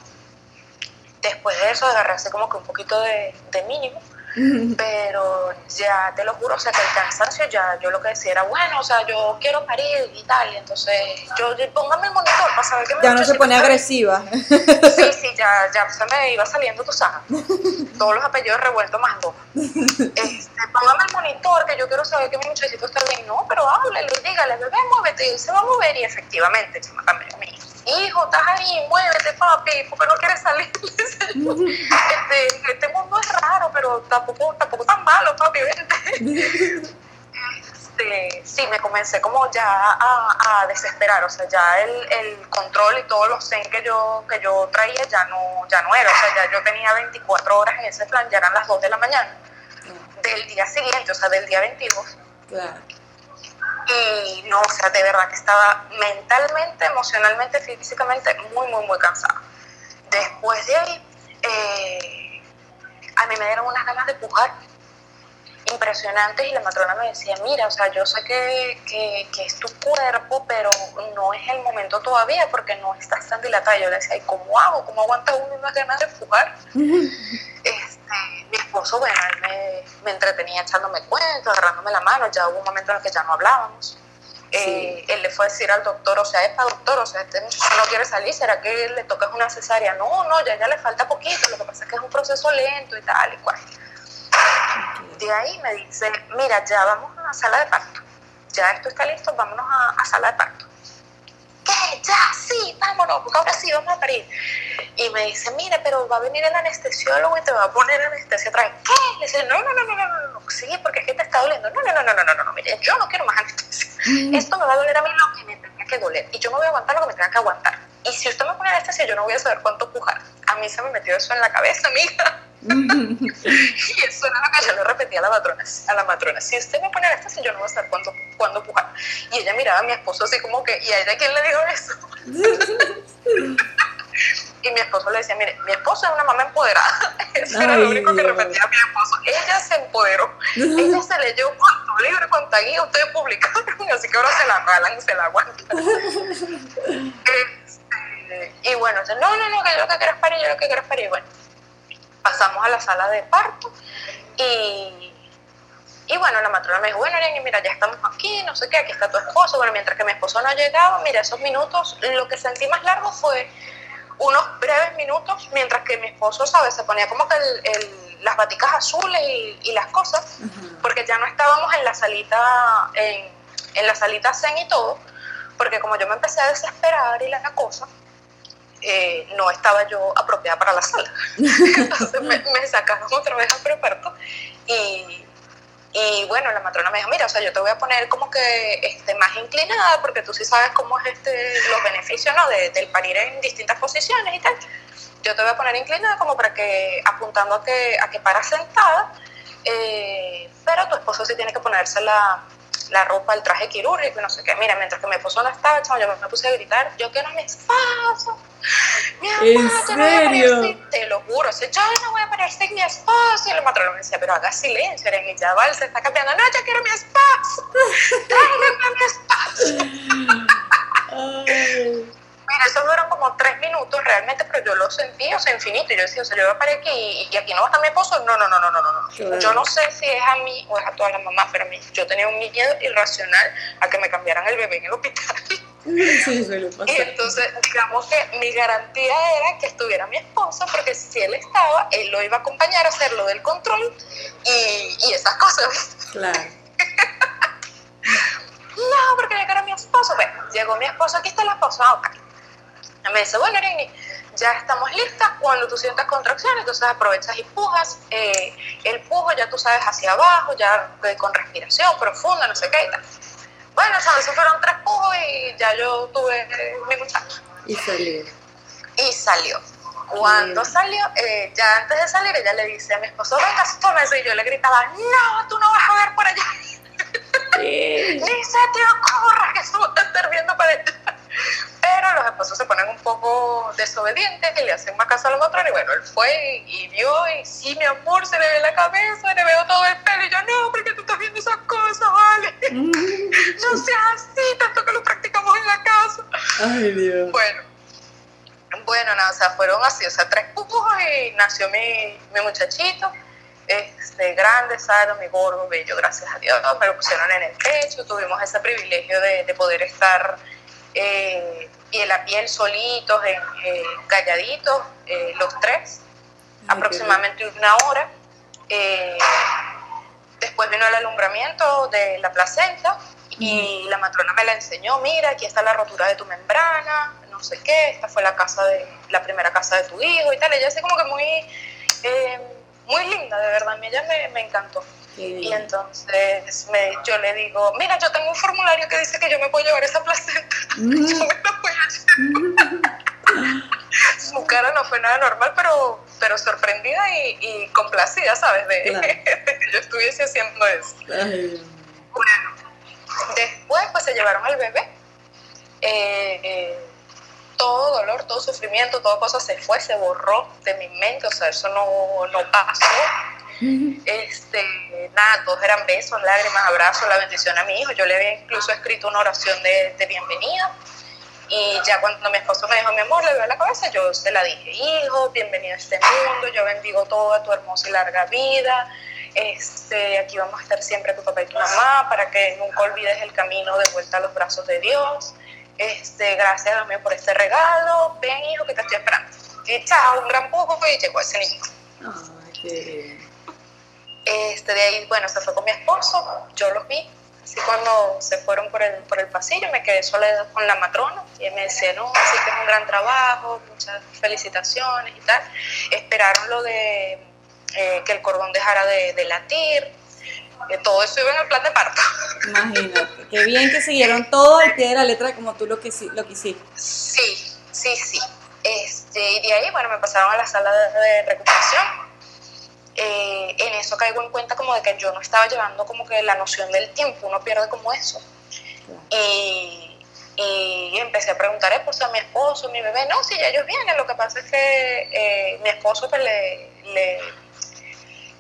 Después de eso agarré así como que un poquito de, de mínimo pero ya te lo juro, o sea, que el cansancio ya, yo lo que decía era, bueno, o sea, yo quiero parir y tal, y entonces yo, póngame el monitor para saber que me Ya no se pone agresiva. Sí, sí, ya, ya se me iba saliendo, tú sabes, todos los apellidos revueltos más dos. Este, póngame el monitor, que yo quiero saber que mi muchachito está bien, no, pero háblele, dígale, bebé, muévete, y se va a mover, y efectivamente, chama, también mi hijo, estás ahí, muévete, papi, porque no quieres salir. este, este mundo es raro, pero tampoco, tampoco tan malo, papi, vente. Este, sí, me comencé como ya a, a, desesperar, o sea, ya el, el, control y todos los zen que yo, que yo traía ya no, ya no era, o sea, ya yo tenía 24 horas en ese plan, ya eran las 2 de la mañana del día siguiente, o sea, del día 22. Claro y no, o sea, de verdad que estaba mentalmente, emocionalmente, físicamente muy, muy, muy cansada. Después de ahí, eh, a mí me dieron unas ganas de pujar impresionantes y la matrona me decía, mira, o sea, yo sé que, que, que, es tu cuerpo, pero no es el momento todavía porque no estás tan dilatada. Yo le decía, ¿y cómo hago? ¿Cómo aguanta uno unas ganas de pujar? este, esposo, bueno, él me, me, entretenía echándome cuentos, agarrándome la mano, ya hubo un momento en el que ya no hablábamos. Eh, él le fue a decir al doctor, o sea, para doctor, o sea, este muchacho no quiere salir, ¿será que le toca una cesárea? No, no, ya, ya le falta poquito, lo que pasa es que es un proceso lento y tal y cual. De ahí me dice, mira, ya vamos a la sala de parto, ya esto está listo, vámonos a, a sala de parto. ¿Qué? Ya, sí, vámonos, porque ahora sí vamos a parir. Y me dice, mire, pero va a venir el anestesiólogo y te va a poner anestesia otra vez. ¿Qué? Le dice, no, no, no, no, no, no, no, sí, porque es que te está doliendo. No, no, no, no, no, no, no, no, mire, yo no quiero más anestesia. Esto me va a doler a mí lo que me tenga que doler. Y yo me voy a aguantar lo que me tenga que aguantar. Y si usted me pone anestesia, yo no voy a saber cuánto pujar. A mí se me metió eso en la cabeza, amiga. Y eso era lo que yo le repetía a la matrona. A la matrona, si usted me pone anestesia, yo no voy a saber cuándo, cuándo pujar. Y ella miraba a mi esposo así como que, ¿y a ella quién le dijo eso? Y mi esposo le decía, mire, mi esposo es una mamá empoderada. Eso Ay, era lo único que repetía a mi esposo. Ella se empoderó. Ella se leyó cuánto libro, cuánta guía ustedes publicaron. Así que ahora se la jalan y se la aguantan. este, y bueno, no, no, no, que yo lo que quiero es parir, yo lo que quiero es parir. Bueno, pasamos a la sala de parto y y bueno, la matrona me dijo, bueno, Ariane, mira, ya estamos aquí, no sé qué, aquí está tu esposo. Bueno, mientras que mi esposo no llegaba, mira, esos minutos, lo que sentí más largo fue unos breves minutos mientras que mi esposo, ¿sabes? Se ponía como que el, las baticas azules y, las cosas, porque ya no estábamos en la salita, en, en, la salita zen y todo, porque como yo me empecé a desesperar y la cosa, eh, no estaba yo apropiada para la sala. Entonces me, me sacaron otra vez a preparto y y bueno, la matrona me dijo, mira, o sea, yo te voy a poner como que este, más inclinada, porque tú sí sabes cómo es este, los beneficios ¿no? de, del parir en distintas posiciones y tal. Yo te voy a poner inclinada como para que, apuntando a que, a que para sentada, eh, pero tu esposo sí tiene que ponerse la, ropa, el traje quirúrgico y no sé qué. Mira, mientras que mi esposo no estaba, yo me puse a gritar, yo quiero mi esposo. Mi ¿En serio? te lo juro, yo no voy a sin mi esposo. Y el matrón me decía, pero haga silencio, Eren, y ya se está cambiando. No, yo quiero mi esposo. Tráigame a mi esposo. Mira, eso fueron como tres minutos realmente, pero yo lo sentí, o sea, infinito. Y yo decía, o sea, yo voy a parar aquí y, aquí no va a estar mi esposo. No, no, no, no, no, no. Claro. Yo no sé si es a mí o es a todas las mamás, pero a mí, yo tenía un miedo irracional a que me cambiaran el bebé en el hospital. Sí. Y entonces, digamos que mi garantía era que estuviera mi esposo, porque si él estaba, él lo iba a acompañar a hacer lo del control y, y esas cosas. Claro. no, porque a mi esposo. Bueno, llegó mi esposo, aquí está el esposo. Ah, ok me dice, bueno, Irini, ya estamos listas. Cuando tú sientas contracciones, entonces aprovechas y pujas. Eh, el pujo ya tú sabes hacia abajo, ya con respiración profunda, no sé qué y tal. Bueno, eso fueron tres pujos y ya yo tuve mi muchacho. Y salió. Y salió. Cuando salió, eh, ya antes de salir, ella le dice a mi esposo, venga, tómese. Y yo le gritaba, no, tú no vas a ver por allá. Ni se te ocurra que a estar viendo para allá pero los esposos se ponen un poco desobedientes y le hacen más caso a la matrona. Y bueno, él fue y, vio y sí, mi amor, se le ve la cabeza, le veo todo el pelo. Y yo, no, porque tú estás viendo esas cosas, ¿vale? no seas así, tanto que lo practicamos en la casa. Ay, Dios. Bueno, bueno, nada, o sea, fueron así, o sea, tres pujos y nació mi, mi muchachito este, grande, sano, mi gordo, bello, gracias a Dios. Me lo pusieron en el pecho, tuvimos ese privilegio de, poder estar eh, piel a piel, solitos, en, eh, calladitos, eh, los tres, aproximadamente una hora. Eh, después vino el alumbramiento de la placenta y la matrona me la enseñó, mira, aquí está la rotura de tu membrana, no sé qué, esta fue la casa de la primera casa de tu hijo y tal. Ella así como que muy muy linda, de verdad, a mí ella me, me encantó. Y entonces me, yo le digo, mira, yo tengo un formulario que dice que yo me puedo llevar esa placenta. Mm. yo me la voy a llevar. Su cara no fue nada normal, pero, pero sorprendida y, y complacida, ¿sabes? De, que yo estuviese haciendo eso. Bueno, después pues se llevaron al bebé. Eh, eh, todo dolor, todo sufrimiento, toda cosa se fue, se borró de mi mente, o sea, eso no, no pasó. Este, nada, todos eran besos, lágrimas, abrazos, la bendición a mi hijo. Yo le había incluso escrito una oración de, de bienvenida. Y ya cuando mi esposo me dijo, mi amor, le veo la cabeza, yo se la dije, hijo, bienvenido a este mundo, yo bendigo toda tu hermosa y larga vida. Este, aquí vamos a estar siempre tu papá y tu mamá para que nunca olvides el camino de vuelta a los brazos de Dios. Este, gracias Dios por este regalo, ven hijo que te estoy esperando. Y chao, un gran pujo y llegó ese niño. Este, de ahí, bueno, se fue con mi esposo, yo los vi, así cuando se fueron por el, por el pasillo, me quedé sola con la matrona y me decía, no, así que es un gran trabajo, muchas felicitaciones y tal. Esperaron lo de eh, que el cordón dejara de, de latir, que todo eso iba en el plan de parto. Imagínate, qué bien que siguieron todo al pie de la letra como tú lo, lo quisiste. Sí, sí, sí. Este, y de ahí, bueno, me pasaron a la sala de, recuperación. Eh, en eso caigo en cuenta como de que yo no estaba llevando como que la noción del tiempo, uno pierde como eso. Y, empecé a preguntar pues, a mi esposo, mi bebé, no, si ya ellos vienen, lo que pasa es que eh, mi esposo pues, le, le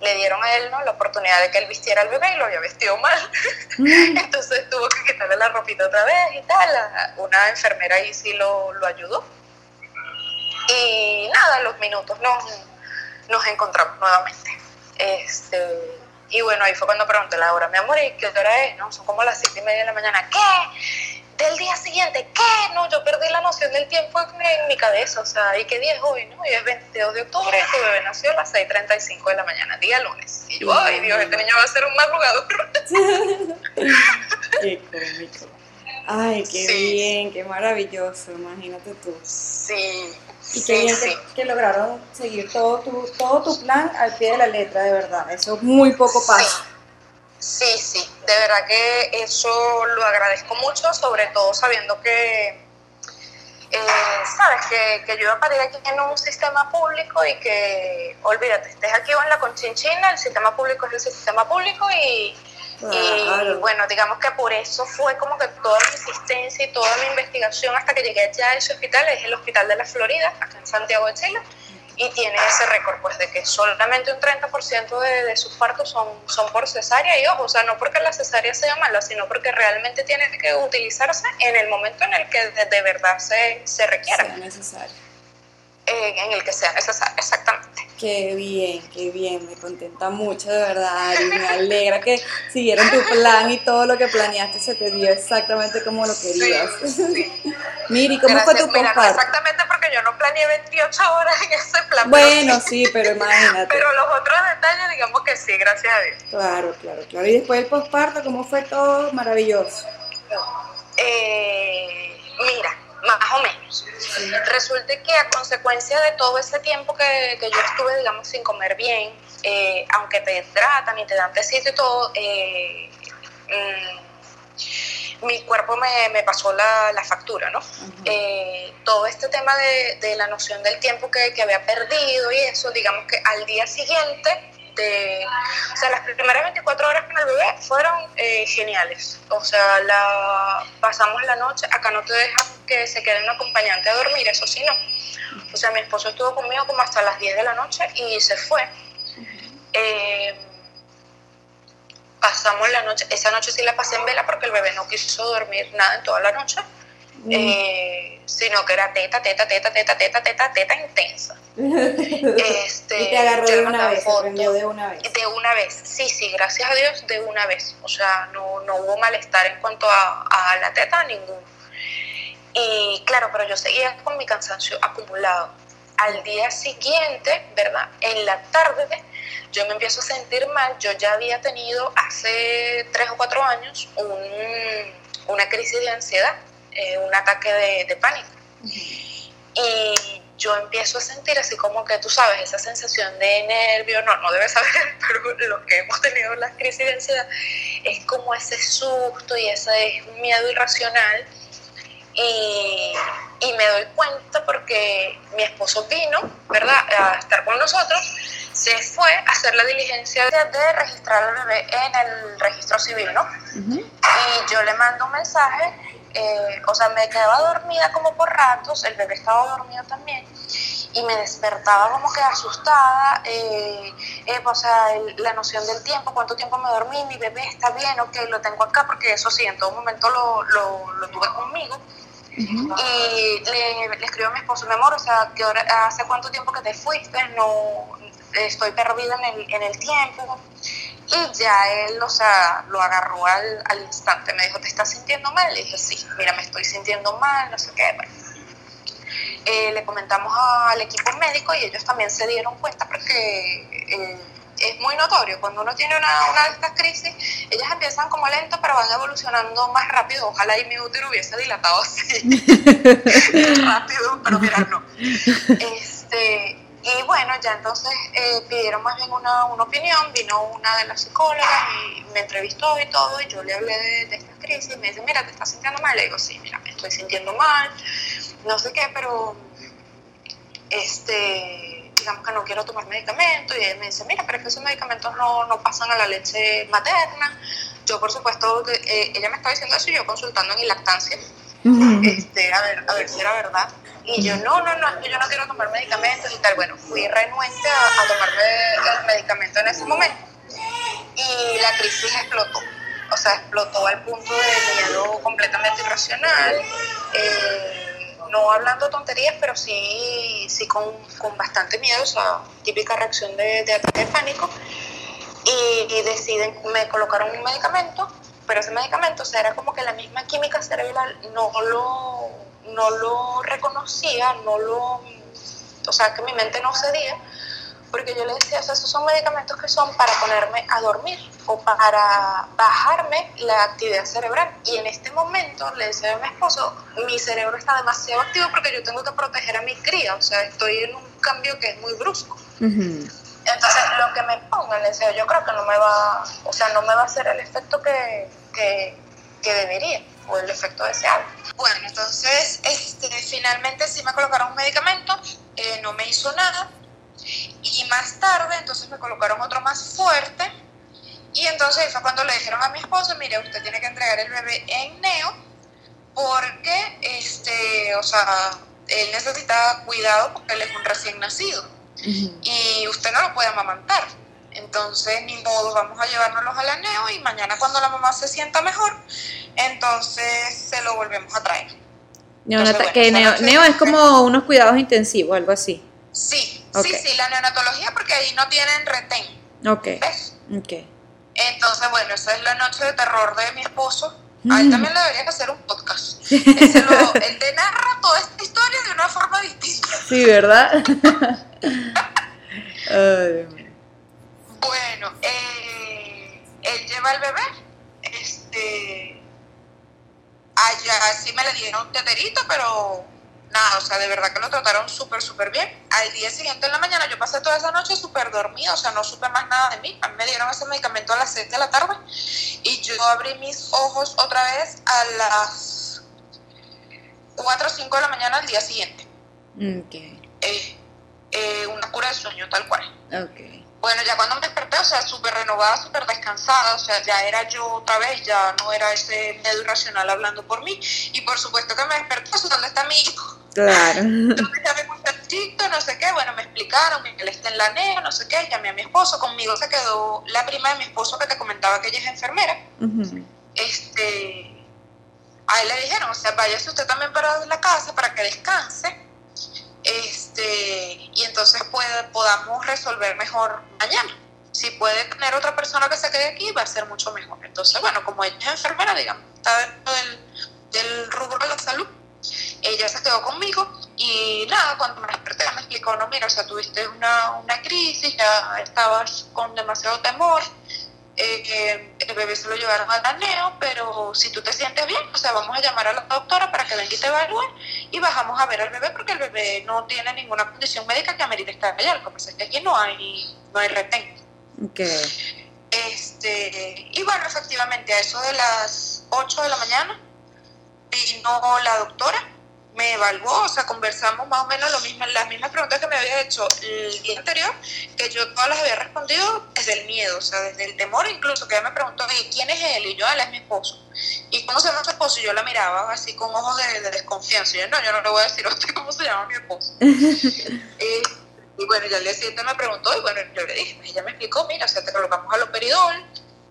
le dieron a él ¿no? la oportunidad de que él vistiera al bebé y lo había vestido mal. Mm. Entonces tuvo que quitarle la ropita otra vez y tal. Una enfermera ahí sí lo, lo ayudó. Y nada, los minutos nos, nos encontramos nuevamente. Este, y bueno, ahí fue cuando pregunté la hora, mi amor, ¿y qué hora es? No, son como las siete y media de la mañana. ¿Qué? del día siguiente, ¿qué? No, yo perdí la noción del tiempo en, mi cabeza, o sea, ¿y qué día es hoy? No, hoy es 22 de octubre, tu bebé nació a las 6.35 de la mañana, día lunes. Y yo, ay Dios, este niño va a ser un madrugador. qué cómico. Ay, qué bien, qué maravilloso, imagínate tú. Sí. Y qué bien Que, lograron seguir todo tu, todo tu plan al pie de la letra, de verdad. Eso es muy poco paso. Sí, sí, de verdad que eso lo agradezco mucho, sobre todo sabiendo que, eh, sabes, que, que, yo iba a parir aquí en un sistema público y que, olvídate, estés aquí o en la conchinchina, el sistema público es el sistema público y, y bueno, digamos que por eso fue como que toda mi insistencia y toda mi investigación hasta que llegué allá a ese hospital, es el Hospital de la Florida, acá en Santiago de Chile y tiene ese récord, pues, de que solamente un 30% de, de, sus partos son, son por cesárea, y ojo, o sea, no porque la cesárea sea mala, sino porque realmente tiene que utilizarse en el momento en el que de, verdad se, se requiera. Sea necesario. Eh, en el que sea necesario, exactamente. Qué bien, qué bien, me contenta mucho de verdad y me alegra que siguieron tu plan y todo lo que planeaste se te dio exactamente como lo querías. Sí, Miri, ¿cómo fue tu comparto? exactamente porque yo no planeé 28 horas en ese plan. Bueno, sí, pero imagínate. Pero los otros detalles, digamos que sí, gracias a Dios. Claro, claro, claro. Y después el posparto, ¿cómo fue todo? Maravilloso. Eh, mira, más o menos. Resulta que a consecuencia de todo ese tiempo que, que yo estuve, digamos, sin comer bien, eh, aunque te tratan y te dan tecito y todo, eh, mm, mi cuerpo me, me pasó la, la, factura, ¿no? Eh, todo este tema de, de, la noción del tiempo que, que había perdido y eso, digamos que al día siguiente este, o sea, las primeras 24 horas con el bebé fueron eh, geniales. O sea, la, pasamos la noche, acá no te dejan que se quede un acompañante a dormir, eso sí no. O sea, mi esposo estuvo conmigo como hasta las 10 de la noche y se fue. Eh, pasamos la noche, esa noche sí la pasé en vela porque el bebé no quiso dormir nada en toda la noche. Eh, sino que era teta, teta, teta, teta, teta, teta, teta intensa. Este, y te agarró de una vez, de una vez. De una vez, sí, sí, gracias a Dios, de una vez. O sea, no, no hubo malestar en cuanto a, a la teta, ninguno. Y claro, pero yo seguía con mi cansancio acumulado. Al día siguiente, ¿verdad? En la tarde, yo me empiezo a sentir mal. Yo ya había tenido hace tres o cuatro años un, una crisis de ansiedad eh, un ataque de, pánico. Y yo empiezo a sentir así como que tú sabes, esa sensación de nervio, no, no debes saber, pero los que hemos tenido las crisis de ansiedad, es como ese susto y ese miedo irracional. Y, y, me doy cuenta porque mi esposo vino, ¿verdad?, a estar con nosotros, se fue a hacer la diligencia de, registrar al bebé en el registro civil, ¿no? Y yo le mando un mensaje eh, o sea, me quedaba dormida como por ratos, el bebé estaba dormido también, y me despertaba como que asustada, eh, eh, o sea, la noción del tiempo, cuánto tiempo me dormí, mi bebé está bien, ok, lo tengo acá, porque eso sí, en todo momento lo, lo, lo tuve conmigo. Y le, le escribo a mi esposo, mi amor, o sea, que ¿hace cuánto tiempo que te fuiste? No, estoy perdida en el, en el tiempo. Y ya él, o sea, lo agarró al, al, instante. Me dijo, ¿te estás sintiendo mal? Le dije, sí, mira, me estoy sintiendo mal, no sé qué. Bueno. Eh, le comentamos al equipo médico y ellos también se dieron cuenta porque eh, es muy notorio. Cuando uno tiene una, una, de estas crisis, ellas empiezan como lento, pero van evolucionando más rápido. Ojalá y mi útero hubiese dilatado así. rápido, pero mira, no. Este, y bueno, ya entonces eh, pidieron más bien una, una, opinión, vino una de las psicólogas y me entrevistó y todo, y yo le hablé de, de esta crisis, y me dice, mira, ¿te estás sintiendo mal? Le digo, sí, mira, me estoy sintiendo mal, no sé qué, pero este, digamos que no quiero tomar medicamentos, y ella me dice, mira, pero es que esos medicamentos no, no pasan a la leche materna. Yo, por supuesto, eh, ella me estaba diciendo eso y yo consultando en lactancia, este, a, ver, a ver si era verdad. Y yo, no, no, no, yo no quiero tomar medicamentos y tal. Bueno, fui renuente a, tomarme el medicamento en ese momento. Y la crisis explotó. O sea, explotó al punto de miedo completamente irracional. Eh, no hablando tonterías, pero sí, sí con, con, bastante miedo, o sea, típica reacción de, ataque de pánico. Y, deciden, me colocaron un medicamento, pero ese medicamento, o sea, era como que la misma química cerebral no lo no lo reconocía, no lo, o sea, que mi mente no cedía, porque yo le decía, o sea, esos son medicamentos que son para ponerme a dormir o para bajarme la actividad cerebral. Y en este momento, le decía a mi esposo, mi cerebro está demasiado activo porque yo tengo que proteger a mi cría, o sea, estoy en un cambio que es muy brusco. Entonces, lo que me pongan, le decía, yo creo que no me va, o sea, no me va a hacer el efecto que, que, que debería o el efecto deseado. Bueno, entonces este, finalmente sí me colocaron un medicamento, eh, no me hizo nada. Y más tarde, entonces me colocaron otro más fuerte. Y entonces fue cuando le dijeron a mi esposo, mire, usted tiene que entregar el bebé en neo porque, este, o sea, él necesita cuidado porque él es un recién nacido. Y usted no lo puede amamantar. Entonces, ni modo, vamos a llevárnoslos a la neo y mañana cuando la mamá se sienta mejor, entonces se lo volvemos a traer. que neo, es como unos cuidados intensivos, algo así. Sí, sí, sí, la neonatología porque ahí no tienen retén. Ok. ¿Ves? Ok. Entonces, bueno, esa es la noche de terror de mi esposo. A él mm. también le debería hacer un podcast. Él, lo, él te narra toda esta historia de una forma distinta. Sí, ¿verdad? Ay, bueno, eh, él lleva al bebé, este, allá sí me le dieron un teterito, pero nada, o sea, de verdad que lo trataron súper, súper bien. Al día siguiente en la mañana yo pasé toda esa noche súper dormida, o sea, no supe más nada de mí. A mí me dieron ese medicamento a las 7 de la tarde y yo abrí mis ojos otra vez a las 4 o 5 de la mañana al día siguiente. Okay. Eh, eh, una cura de sueño tal cual. Okay. Bueno, ya cuando me desperté, o sea, súper renovada, súper descansada, o sea, ya era yo otra vez, ya no era ese medio irracional hablando por mí. Y por supuesto que me desperté, ¿dónde está mi hijo? Claro. Entonces llamé a muchachito, no sé qué, bueno, me explicaron, él está en la NEA, no sé qué, llamé a mi esposo, conmigo se quedó la prima de mi esposo que te comentaba que ella es enfermera. Este, a él le dijeron, o sea, váyase usted también para la casa para que descanse este, y entonces puede, podamos resolver mejor mañana. Si puede tener otra persona que se quede aquí, va a ser mucho mejor. Entonces, bueno, como ella es enfermera, digamos, está dentro del, rubro de la salud, ella se quedó conmigo y nada, cuando me desperté me explicó, no, mira, o sea, tuviste una, una crisis, ya estabas con demasiado temor, eh, el bebé se lo llevaron al aneo, pero si tú te sientes bien, o sea, vamos a llamar a la doctora para que venga y te evalúe y bajamos a ver al bebé porque el bebé no tiene ninguna condición médica que amerite estar allá. Lo que pasa es que aquí no hay, no hay retén. Este, y bueno, efectivamente, a eso de las 8 de la mañana vino la doctora me evaluó, o sea, conversamos más o menos lo mismo, las mismas preguntas que me había hecho el día anterior, que yo todas las había respondido desde el miedo, o sea, desde el temor incluso, que ella me preguntó, ¿quién es él? Y yo, él es mi esposo. ¿Y cómo se llama su esposo? Y yo la miraba así con ojos de, desconfianza. Y yo, no, yo no le voy a decir a usted cómo se llama mi esposo. Eh, y bueno, ya el día siguiente me preguntó, y bueno, yo le dije, ella me explicó, mira, o sea, te colocamos al operidol.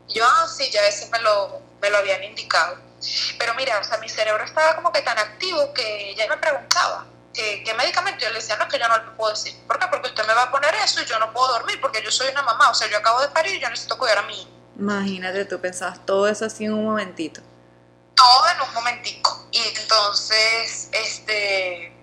Y yo, ah, sí, ya ese me lo, me lo habían indicado. Pero mira, o sea, mi cerebro estaba como que tan activo que ella me preguntaba ¿qué, qué medicamento. Yo le decía, no, es que yo no le puedo decir. ¿Por qué? Porque usted me va a poner eso y yo no puedo dormir porque yo soy una mamá. O sea, yo acabo de parir y yo necesito cuidar a mí. Imagínate, tú pensabas todo eso así en un momentito. Todo en un momentico. Y entonces, este...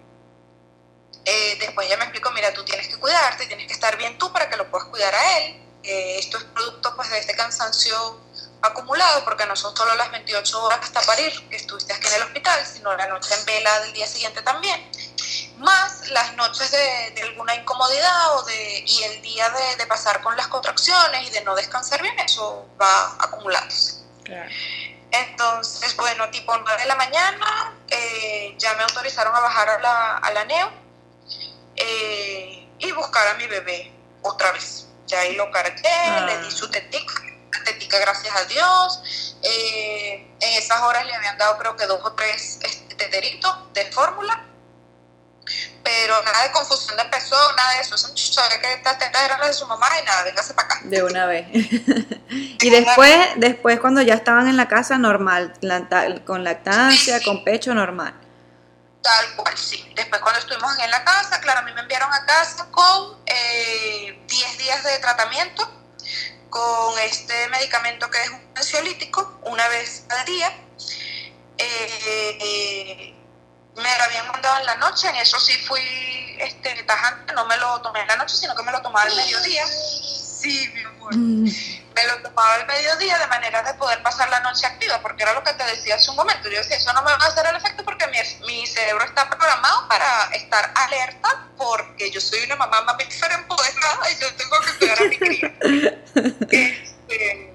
Eh, después ella me explicó, mira, tú tienes que cuidarte, tienes que estar bien tú para que lo puedas cuidar a él. esto es producto pues de este cansancio acumulado, porque no son solo las 28 horas hasta parir que estuviste aquí en el hospital, sino la noche en vela del día siguiente también, más las noches de, alguna incomodidad o de, y el día de, pasar con las contracciones y de no descansar bien, eso va acumulándose. Entonces, bueno, tipo 9 de la mañana, eh, ya me autorizaron a bajar a la, a la NEO eh, y buscar a mi bebé otra vez. Ya ahí lo cargué, le di ah. su tetica gracias a Dios. Eh, en esas horas le habían dado creo que dos o tres este, teteritos de fórmula, pero nada de confusión de peso, nada de eso. Sabía que estas tetas eran las de su mamá y nada, véngase para acá. De una vez. y después, después cuando ya estaban en la casa, normal, con lactancia, con pecho normal. Tal cual, sí. Después cuando estuvimos en la casa, claro, a mí me enviaron a casa con 10 eh, días de tratamiento con este medicamento que es un ansiolítico una vez al día. Eh, me lo habían mandado en la noche, en eso sí fui este, tajante, no me lo tomé en la noche, sino que me lo tomaba al mediodía. Sí, mi amor. Mm. Me lo tomaba al mediodía de manera de poder pasar la noche activa, porque era lo que te decía hace un momento. Yo decía, eso no me va a hacer el efecto porque mi, mi cerebro está programado para estar alerta, porque yo soy una mamá mamífera empoderada y yo tengo que cuidar a mi cría. Este,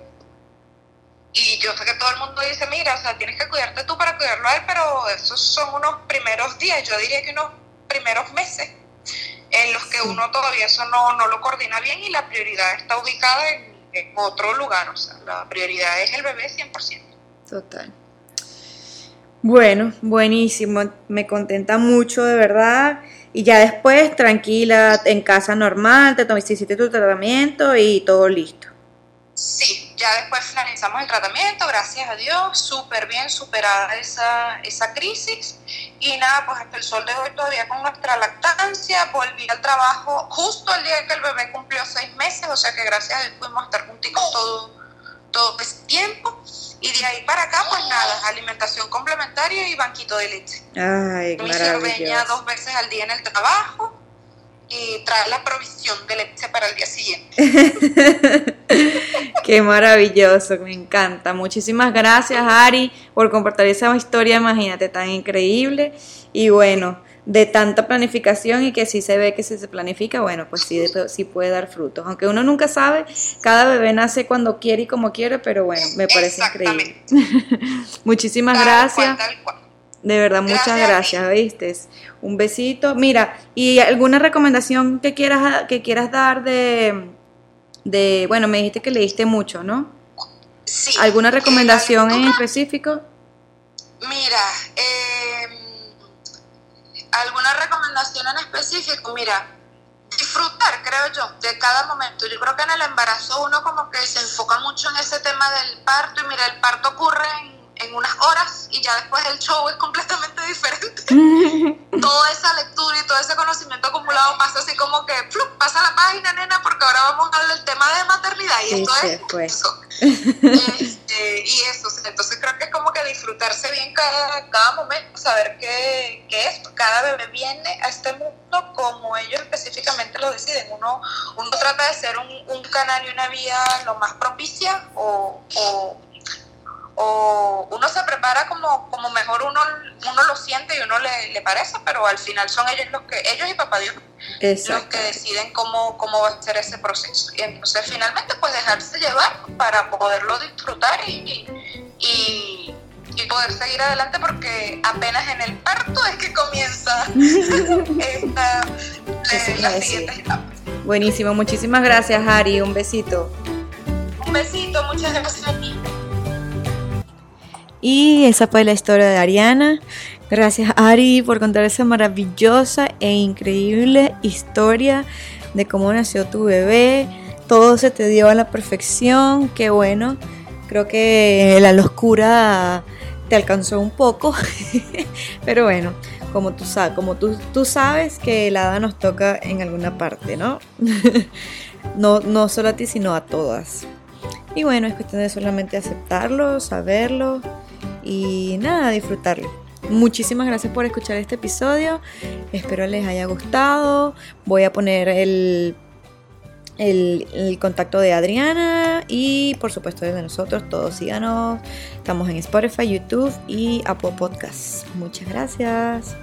y yo sé que todo el mundo dice, mira, o sea, tienes que cuidarte tú para cuidarlo a él, pero esos son unos primeros días, yo diría que unos primeros meses en los que uno todavía eso no, no lo coordina bien y la prioridad está ubicada en, otro lugar, o sea, la prioridad es el bebé 100%. Total. Bueno, buenísimo, me contenta mucho de verdad. Y ya después, tranquila, en casa normal, te hiciste tu tratamiento y todo listo. Sí, ya después finalizamos el tratamiento, gracias a Dios, súper bien superada esa, esa crisis. Y nada, pues hasta el sol de hoy todavía con nuestra lactancia, volví al trabajo justo el día que el bebé cumplió seis meses, o sea que gracias a Dios pudimos estar juntitos todo, todo ese tiempo. Y de ahí para acá, pues nada, alimentación complementaria y banquito de leche. Ay, Mi dos veces al día en el trabajo y traer la provisión de leche para el día siguiente. Qué maravilloso, me encanta. Muchísimas gracias, Ari, por compartir esa historia, imagínate, tan increíble. Y bueno, de tanta planificación y que si se ve que si se planifica, bueno, pues sí, sí puede dar frutos. Aunque uno nunca sabe, cada bebé nace cuando quiere y como quiere, pero bueno, me parece increíble. Muchísimas gracias. De verdad, muchas gracias, ¿viste? Un besito. Mira, ¿y alguna recomendación que quieras, que quieras dar de, de, bueno, me dijiste que leíste mucho, ¿no? Sí. ¿Alguna Eh, recomendación en específico? Mira, eh, alguna recomendación en específico, mira, disfrutar, creo yo, de cada momento. Yo creo que en el embarazo uno como que se enfoca mucho en ese tema del parto y mira, el parto ocurre en, en unas horas y ya después el show es completamente diferente. Toda esa lectura y todo ese conocimiento acumulado pasa así como que ¡flup! pasa la página, nena, porque ahora vamos a hablar del tema de maternidad y Sí, esto sí, es pues. eso. Este, y eso, entonces creo que es como que disfrutarse bien cada, cada momento, saber que, que es, cada bebé viene a este mundo como ellos específicamente lo deciden. Uno, uno trata de ser un, un canal y una vía lo más propicia o, o, o uno se prepara como, como mejor uno, uno lo siente y uno le, le parece, pero al final son ellos los que, ellos y papá Dios los que deciden cómo, cómo va a ser ese proceso. Y entonces finalmente pues dejarse llevar para poderlo disfrutar y, y, y poder seguir adelante porque apenas en el parto es que comienza esta, la decir. siguiente etapa. Buenísimo, muchísimas gracias, Ari. Un besito. Un besito, muchas gracias a ti. Y esa fue la historia de Ariana. Gracias Ari por contar esa maravillosa e increíble historia de cómo nació tu bebé. Todo se te dio a la perfección. Qué bueno. Creo que la locura te alcanzó un poco. Pero bueno, como tú sabes, como tú, sabes que el hada nos toca en alguna parte, no, no solo a ti, sino a todas. Y bueno, es cuestión de solamente aceptarlo, saberlo y nada, disfrutarlo. Muchísimas gracias por escuchar este episodio. Espero les haya gustado. Voy a poner el, el, contacto de Adriana y por supuesto el de nosotros. Todos síganos. Estamos en Spotify, YouTube y Apple Podcasts. Muchas gracias.